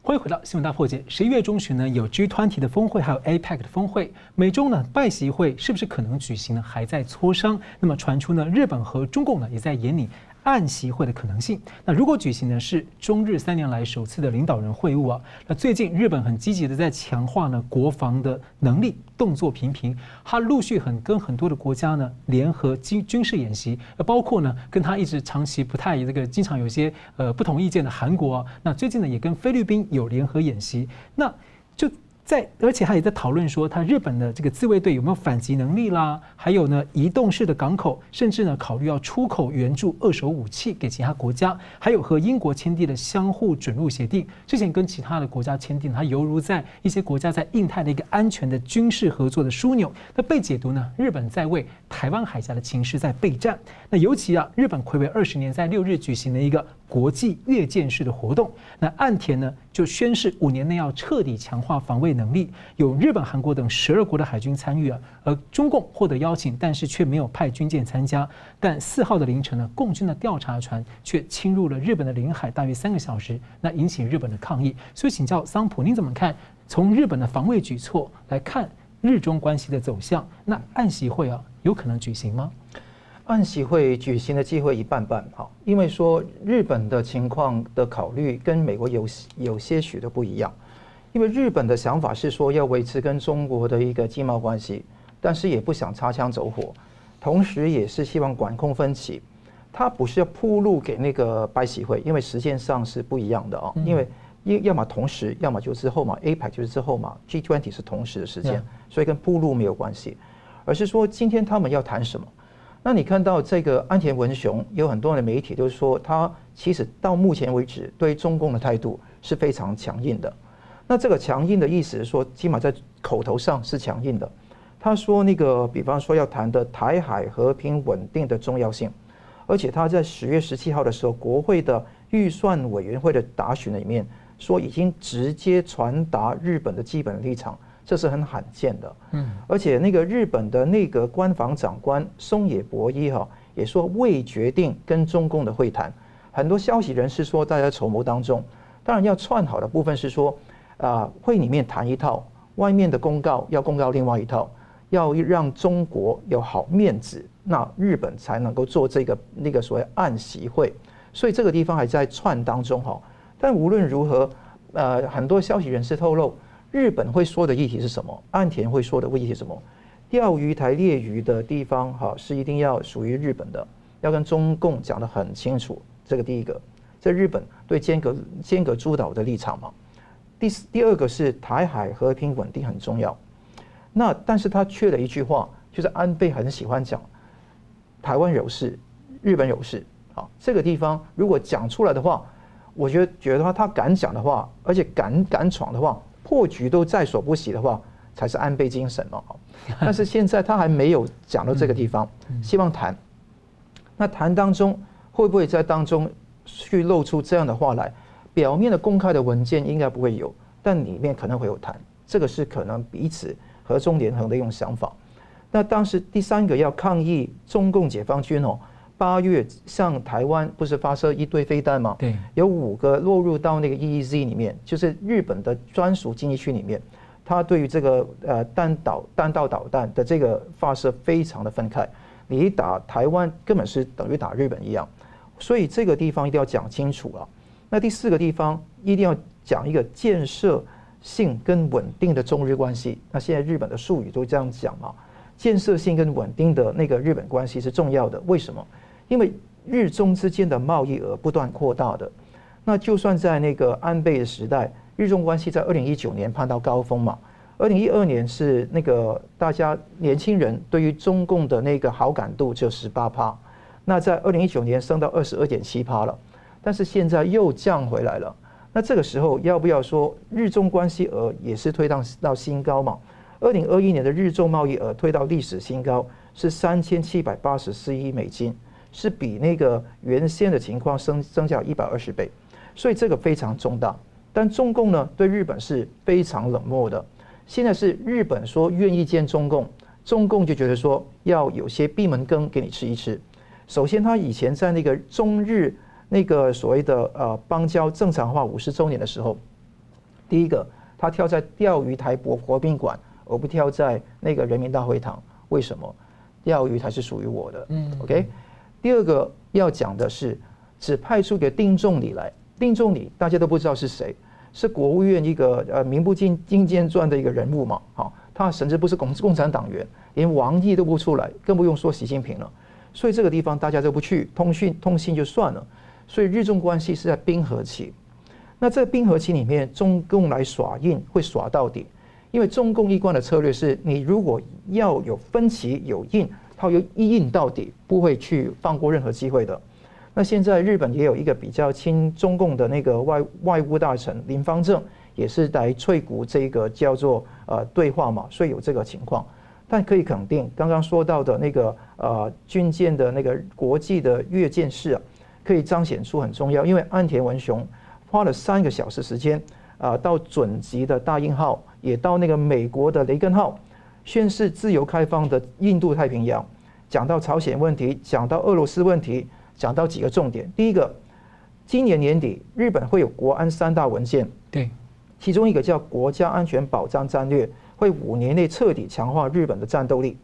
S1: 欢迎回到新闻大破解。十一月中旬呢，有 G20 的峰会，还有 APEC 的峰会。美中呢拜习会是不是可能举行呢？还在磋商。那么传出呢，日本和中共呢也在研拟。岸习会的可能性。那如果举行的是中日三年来首次的领导人会晤啊，那最近日本很积极的在强化呢国防的能力，动作频频，他陆续很跟很多的国家呢联合军军事演习，呃，包括呢跟他一直长期不太这个经常有些呃不同意见的韩国，那最近呢也跟菲律宾有联合演习，那就。在，而且他也在讨论说，他日本的这个自卫队有没有反击能力啦？还有呢，移动式的港口，甚至呢，考虑要出口援助二手武器给其他国家，还有和英国签订的相互准入协定，之前跟其他的国家签订，它犹如在一些国家在印太的一个安全的军事合作的枢纽。那被解读呢，日本在为台湾海峡的情势在备战。那尤其啊，日本魁违二十年，在六日举行了一个国际阅舰式的活动，那岸田呢就宣誓五年内要彻底强化防卫能力，有日本、韩国等十二国的海军参与啊，而中共获得邀请，但是却没有派军舰参加。但四号的凌晨呢，共军的调查船却侵入了日本的领海，大约三个小时，那引起日本的抗议。所以请教桑普，您怎么看？从日本的防卫举措来看，日中关系的走向，那岸习会啊，有可能举行吗？
S3: 岸喜会举行的机会一半半，好，因为说日本的情况的考虑跟美国有有些许的不一样，因为日本的想法是说要维持跟中国的一个经贸关系，但是也不想擦枪走火，同时也是希望管控分歧，他不是要铺路给那个白喜会，因为时间上是不一样的啊，因为要要么同时，要么就之后嘛，APEC 就是之后嘛，G20 是同时的时间，所以跟铺路没有关系，而是说今天他们要谈什么。那你看到这个安田文雄，有很多的媒体都说，他其实到目前为止对中共的态度是非常强硬的。那这个强硬的意思是说，起码在口头上是强硬的。他说那个，比方说要谈的台海和平稳定的重要性，而且他在十月十七号的时候，国会的预算委员会的答询里面说，已经直接传达日本的基本立场。这是很罕见的，嗯，而且那个日本的内阁官房长官松野博一哈也说未决定跟中共的会谈，很多消息人士说大家筹谋当中，当然要串好的部分是说，啊会里面谈一套，外面的公告要公告另外一套，要让中国有好面子，那日本才能够做这个那个所谓暗席会，所以这个地方还在串当中哈，但无论如何，呃很多消息人士透露。日本会说的议题是什么？岸田会说的议题是什么？钓鱼台列屿的地方，哈，是一定要属于日本的，要跟中共讲得很清楚。这个第一个，在日本对尖阁尖阁诸岛的立场嘛。第第二个是台海和平稳定很重要。那但是他缺了一句话，就是安倍很喜欢讲台湾有事，日本有事。好，这个地方如果讲出来的话，我觉得觉得话他敢讲的话，而且敢敢闯的话。破局都在所不惜的话，才是安倍精神嘛。但是现在他还没有讲到这个地方，希望谈。那谈当中会不会在当中去露出这样的话来？表面的公开的文件应该不会有，但里面可能会有谈。这个是可能彼此合纵连横的一种想法。那当时第三个要抗议中共解放军哦。八月向台湾不是发射一堆飞弹吗？对，有五个落入到那个 EEZ 里面，就是日本的专属经济区里面。它对于这个呃弹导弹道导弹的这个发射非常的分开，你打台湾根本是等于打日本一样，所以这个地方一定要讲清楚啊。那第四个地方一定要讲一个建设性跟稳定的中日关系。那现在日本的术语都这样讲嘛，建设性跟稳定的那个日本关系是重要的。为什么？因为日中之间的贸易额不断扩大的，那就算在那个安倍的时代，日中关系在二零一九年攀到高峰嘛。二零一二年是那个大家年轻人对于中共的那个好感度就十八趴，那在二零一九年升到二十二点七趴了，但是现在又降回来了。那这个时候要不要说日中关系额也是推到到新高嘛？二零二一年的日中贸易额推到历史新高，是三千七百八十四亿美金。是比那个原先的情况升增加一百二十倍，所以这个非常重大。但中共呢，对日本是非常冷漠的。现在是日本说愿意见中共，中共就觉得说要有些闭门羹给你吃一吃。首先，他以前在那个中日那个所谓的呃邦交正常化五十周年的时候，第一个他跳在钓鱼台国国宾馆，而不跳在那个人民大会堂。为什么？钓鱼台是属于我的。嗯，OK。第二个要讲的是，只派出给丁仲礼来。丁仲礼大家都不知道是谁，是国务院一个呃名不见经传的一个人物嘛。好，他甚至不是共共产党员，连王毅都不出来，更不用说习近平了。所以这个地方大家都不去，通讯通信就算了。所以日中关系是在冰河期。那这冰河期里面，中共来耍硬会耍到底。因为中共一贯的策略是，你如果要有分歧有硬，他又一硬到底，不会去放过任何机会的。那现在日本也有一个比较亲中共的那个外外务大臣林芳正，也是来催谷这个叫做呃对话嘛，所以有这个情况。但可以肯定，刚刚说到的那个呃军舰的那个国际的阅舰式啊，可以彰显出很重要，因为岸田文雄花了三个小时时间啊，到准级的大鹰号。也到那个美国的雷根号，宣示自由开放的印度太平洋，讲到朝鲜问题，讲到俄罗斯问题，讲到几个重点。第一个，今年年底日本会有国安三大文件，
S1: 对，
S3: 其中一个叫国家安全保障战略，会五年内彻底强化日本的战斗力。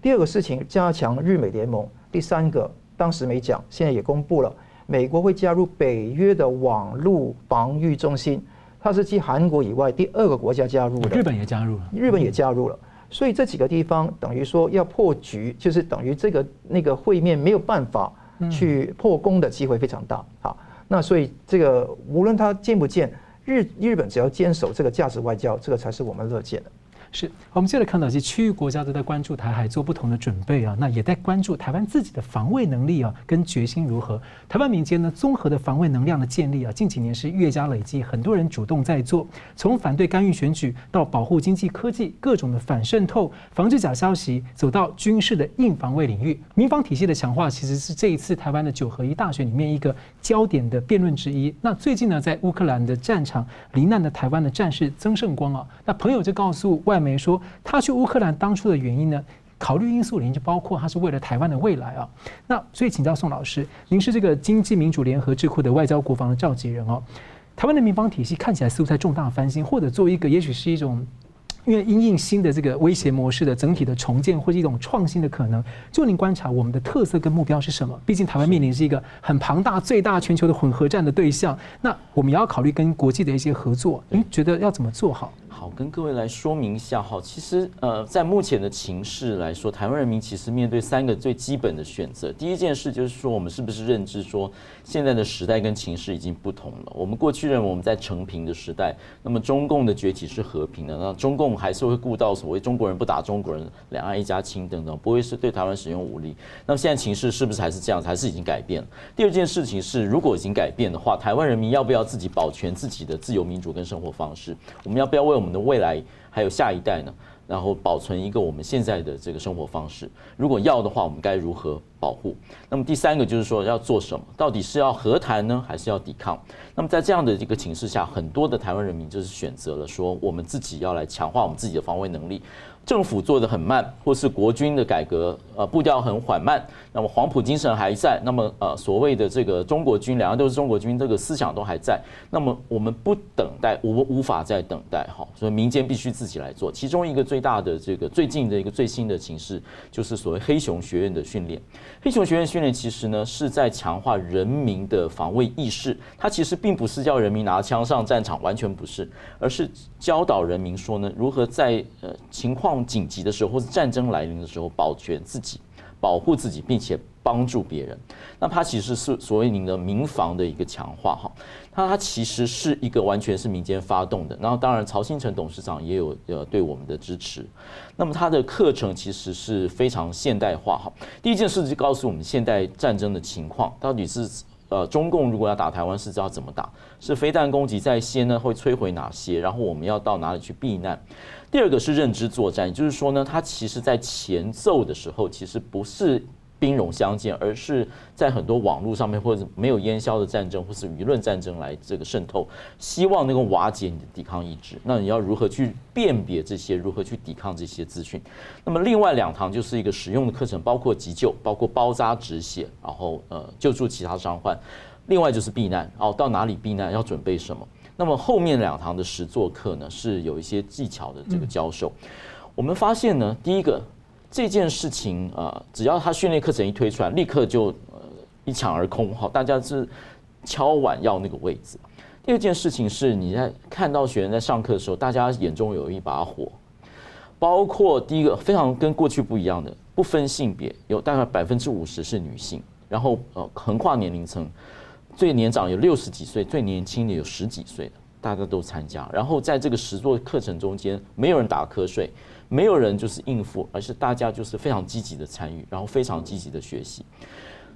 S3: 第二个事情，加强日美联盟。第三个，当时没讲，现在也公布了，美国会加入北约的网络防御中心。它是继韩国以外第二个国家加入的，
S1: 日本也加入了，
S3: 日本也加入了，所以这几个地方等于说要破局，就是等于这个那个会面没有办法去破功的机会非常大。好，那所以这个无论他见不见日日本，只要坚守这个价值外交，这个才是我们乐见的。
S1: 是我们接着看到，一些区域国家都在关注台海，做不同的准备啊。那也在关注台湾自己的防卫能力啊，跟决心如何。台湾民间呢，综合的防卫能量的建立啊，近几年是越加累积，很多人主动在做。从反对干预选举到保护经济科技，各种的反渗透、防止假消息，走到军事的硬防卫领域，民防体系的强化，其实是这一次台湾的九合一大选里面一个焦点的辩论之一。那最近呢，在乌克兰的战场罹难的台湾的战士曾圣光啊，那朋友就告诉外。没说他去乌克兰当初的原因呢？考虑因素里面就包括他是为了台湾的未来啊。那所以请教宋老师，您是这个经济民主联合智库的外交国防的召集人哦。台湾的民防体系看起来似乎在重大翻新，或者做一个也许是一种因为因应新的这个威胁模式的整体的重建，或是一种创新的可能。就您观察，我们的特色跟目标是什么？毕竟台湾面临是一个很庞大、最大全球的混合战的对象。那我们也要考虑跟国际的一些合作。您觉得要怎么做好？
S2: 好，跟各位来说明一下哈。其实，呃，在目前的情势来说，台湾人民其实面对三个最基本的选择。第一件事就是说，我们是不是认知说，现在的时代跟情势已经不同了。我们过去认为我们在成平的时代，那么中共的崛起是和平的，那中共还是会顾到所谓中国人不打中国人，两岸一家亲等等，不会是对台湾使用武力。那么现在情势是不是还是这样？还是已经改变了？第二件事情是，如果已经改变的话，台湾人民要不要自己保全自己的自由民主跟生活方式？我们要不要为我们的未来还有下一代呢，然后保存一个我们现在的这个生活方式。如果要的话，我们该如何保护？那么第三个就是说要做什么？到底是要和谈呢，还是要抵抗？那么在这样的一个情势下，很多的台湾人民就是选择了说，我们自己要来强化我们自己的防卫能力。政府做得很慢，或是国军的改革呃步调很缓慢，那么黄埔精神还在，那么呃所谓的这个中国军，两岸都是中国军，这个思想都还在。那么我们不等待，我们无法再等待哈，所以民间必须自己来做。其中一个最大的这个最近的一个最新的情势，就是所谓黑熊学院的训练。黑熊学院训练其实呢是在强化人民的防卫意识，它其实并不是叫人民拿枪上战场，完全不是，而是教导人民说呢如何在呃情况。紧急的时候，或是战争来临的时候，保全自己、保护自己，并且帮助别人。那它其实是所谓您的民防的一个强化哈。它它其实是一个完全是民间发动的。然后当然，曹新成董事长也有呃对我们的支持。那么它的课程其实是非常现代化哈。第一件事就告诉我们现代战争的情况到底是。呃，中共如果要打台湾，是知道怎么打？是飞弹攻击在先呢，会摧毁哪些？然后我们要到哪里去避难？第二个是认知作战，也就是说呢，它其实在前奏的时候，其实不是。兵戎相见，而是在很多网络上面或者没有烟消的战争，或是舆论战争来这个渗透，希望能够瓦解你的抵抗意志。那你要如何去辨别这些，如何去抵抗这些资讯？那么另外两堂就是一个实用的课程，包括急救，包括包扎止血，然后呃救助其他伤患。另外就是避难，哦，到哪里避难要准备什么？那么后面两堂的实作课呢，是有一些技巧的这个教授。我们发现呢，第一个。这件事情啊，只要他训练课程一推出来，立刻就呃一抢而空，好，大家是敲碗要那个位置。第二件事情是，你在看到学员在上课的时候，大家眼中有一把火，包括第一个非常跟过去不一样的，不分性别，有大概百分之五十是女性，然后呃横跨年龄层，最年长有六十几岁，最年轻的有十几岁的，大家都参加，然后在这个十座课程中间，没有人打瞌睡，没有人就是应付，而是大家就是非常积极的参与，然后非常积极的学习。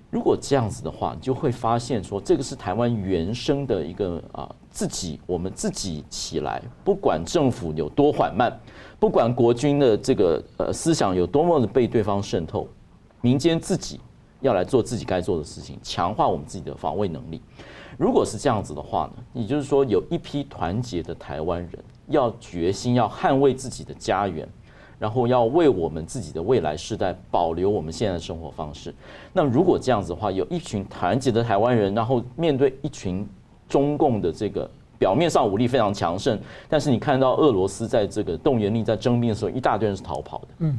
S2: 如果这样子的话，你就会发现说，这个是台湾原生的一个啊，自己我们自己起来，不管政府有多缓慢，不管国军的这个呃思想有多么的被对方渗透，民间自己要来做自己该做的事情，强化我们自己的防卫能力。如果是这样子的话呢，也就是说，有一批团结的台湾人，要决心要捍卫自己的家园。然后要为我们自己的未来世代保留我们现在的生活方式。那如果这样子的话，有一群团结的台湾人，然后面对一群中共的这个表面上武力非常强盛，但是你看到俄罗斯在这个动员令在征兵的时候，一大堆人是逃跑的。嗯，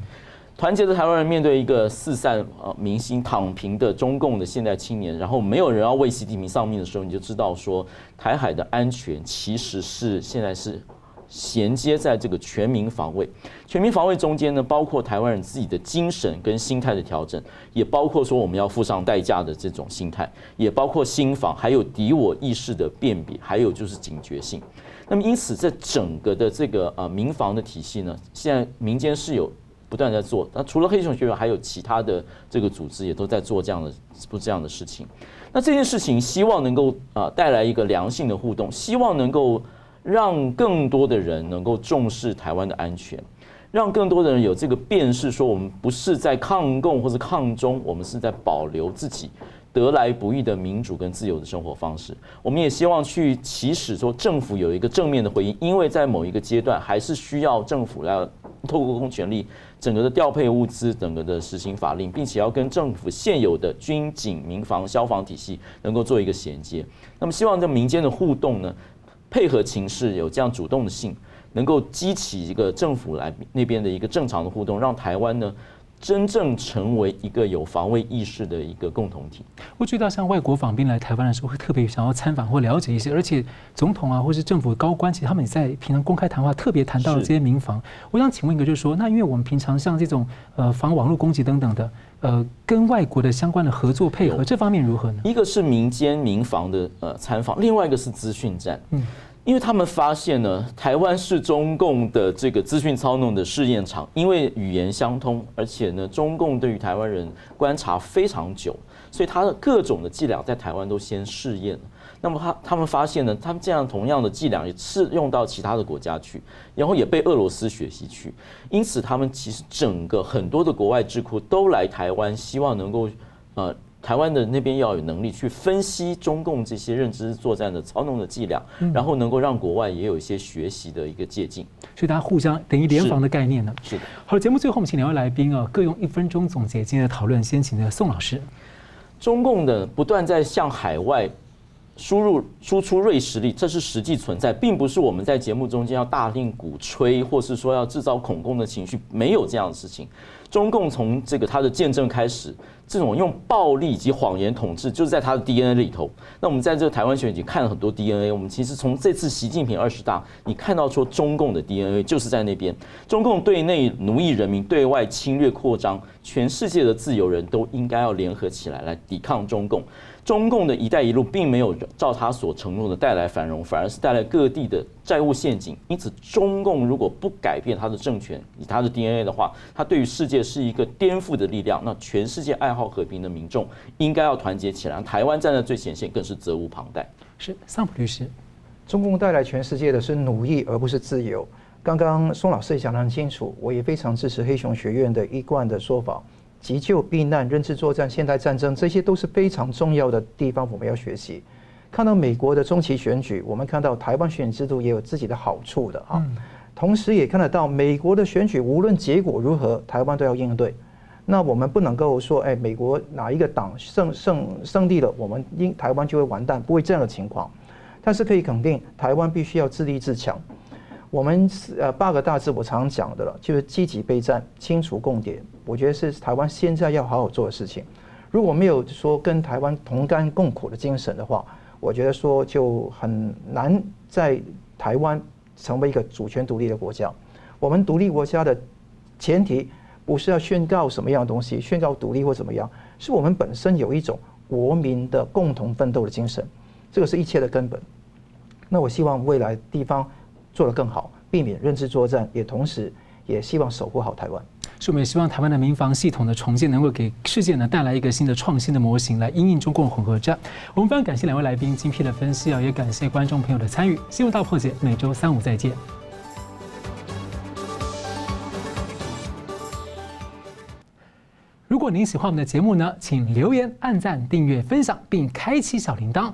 S2: 团结的台湾人面对一个四散呃民心躺平的中共的现代青年，然后没有人要为习近平丧命的时候，你就知道说台海的安全其实是现在是。衔接在这个全民防卫，全民防卫中间呢，包括台湾人自己的精神跟心态的调整，也包括说我们要付上代价的这种心态，也包括心防，还有敌我意识的辨别，还有就是警觉性。那么因此，在整个的这个呃民防的体系呢，现在民间是有不断在做。那除了黑熊学院，还有其他的这个组织也都在做这样的不这样的事情。那这件事情希望能够啊带来一个良性的互动，希望能够。让更多的人能够重视台湾的安全，让更多的人有这个辨识，说我们不是在抗共或者抗中，我们是在保留自己得来不易的民主跟自由的生活方式。我们也希望去起始说政府有一个正面的回应，因为在某一个阶段还是需要政府来透过公权力，整个的调配物资，整个的实行法令，并且要跟政府现有的军警民防消防体系能够做一个衔接。那么希望这民间的互动呢，配合情势有这样主动的性，能够激起一个政府来那边的一个正常的互动，让台湾呢真正成为一个有防卫意识的一个共同体。
S1: 我觉得像外国访兵来台湾的时候，会特别想要参访或了解一些，而且总统啊或是政府高官，其实他们也在平常公开谈话特别谈到了这些民防。我想请问一个，就是说，那因为我们平常像这种呃防网络攻击等等的，呃，跟外国的相关的合作配合这方面如何呢？
S2: 一个是民间民防的呃参访，另外一个是资讯战。嗯。因为他们发现呢，台湾是中共的这个资讯操弄的试验场，因为语言相通，而且呢，中共对于台湾人观察非常久，所以他的各种的伎俩在台湾都先试验。那么他他们发现呢，他们这样同样的伎俩也适用到其他的国家去，然后也被俄罗斯学习去，因此他们其实整个很多的国外智库都来台湾，希望能够呃。台湾的那边要有能力去分析中共这些认知作战的操弄的伎俩，然后能够让国外也有一些学习的一个借鉴，
S1: 所以大家互相等于联防的概念呢。
S2: 是的。
S1: 好，节目最后我们请两位来宾啊，各用一分钟总结今天的讨论。先请的宋老师。
S2: 中共的不断在向海外输入输出锐实力，这是实际存在，并不是我们在节目中间要大力鼓吹，或是说要制造恐共的情绪，没有这样的事情。中共从这个他的见证开始。这种用暴力以及谎言统治，就是在他的 DNA 里头。那我们在这个台湾选举看了很多 DNA，我们其实从这次习近平二十大，你看到说中共的 DNA 就是在那边。中共对内奴役人民，对外侵略扩张，全世界的自由人都应该要联合起来来抵抗中共。中共的一带一路并没有照他所承诺的带来繁荣，反而是带来各地的债务陷阱。因此，中共如果不改变他的政权以他的 DNA 的话，他对于世界是一个颠覆的力量。那全世界爱好和平的民众应该要团结起来，台湾站在最前线更是责无旁贷。
S1: 是桑普律师，
S3: 中共带来全世界的是奴役，而不是自由。刚刚宋老师也讲得很清楚，我也非常支持黑熊学院的一贯的说法。急救、避难、认知作战、现代战争，这些都是非常重要的地方，我们要学习。看到美国的中期选举，我们看到台湾选举制度也有自己的好处的啊。同时也看得到美国的选举，无论结果如何，台湾都要应对。那我们不能够说，哎，美国哪一个党胜胜胜利了，我们应台湾就会完蛋，不会这样的情况。但是可以肯定，台湾必须要自立自强。我们是呃八个大字我常常讲的了，就是积极备战、清除共谍。我觉得是台湾现在要好好做的事情。如果没有说跟台湾同甘共苦的精神的话，我觉得说就很难在台湾成为一个主权独立的国家。我们独立国家的前提不是要宣告什么样的东西，宣告独立或怎么样，是我们本身有一种国民的共同奋斗的精神，这个是一切的根本。那我希望未来地方做得更好，避免认知作战，也同时也希望守护好台湾。
S1: 是我们也希望台湾的民防系统的重建能够给世界呢带来一个新的创新的模型，来因应中共混合战。我们非常感谢两位来宾精辟的分析啊，也感谢观众朋友的参与。新闻大破解每周三五再见。如果您喜欢我们的节目呢，请留言、按赞、订阅、分享，并开启小铃铛。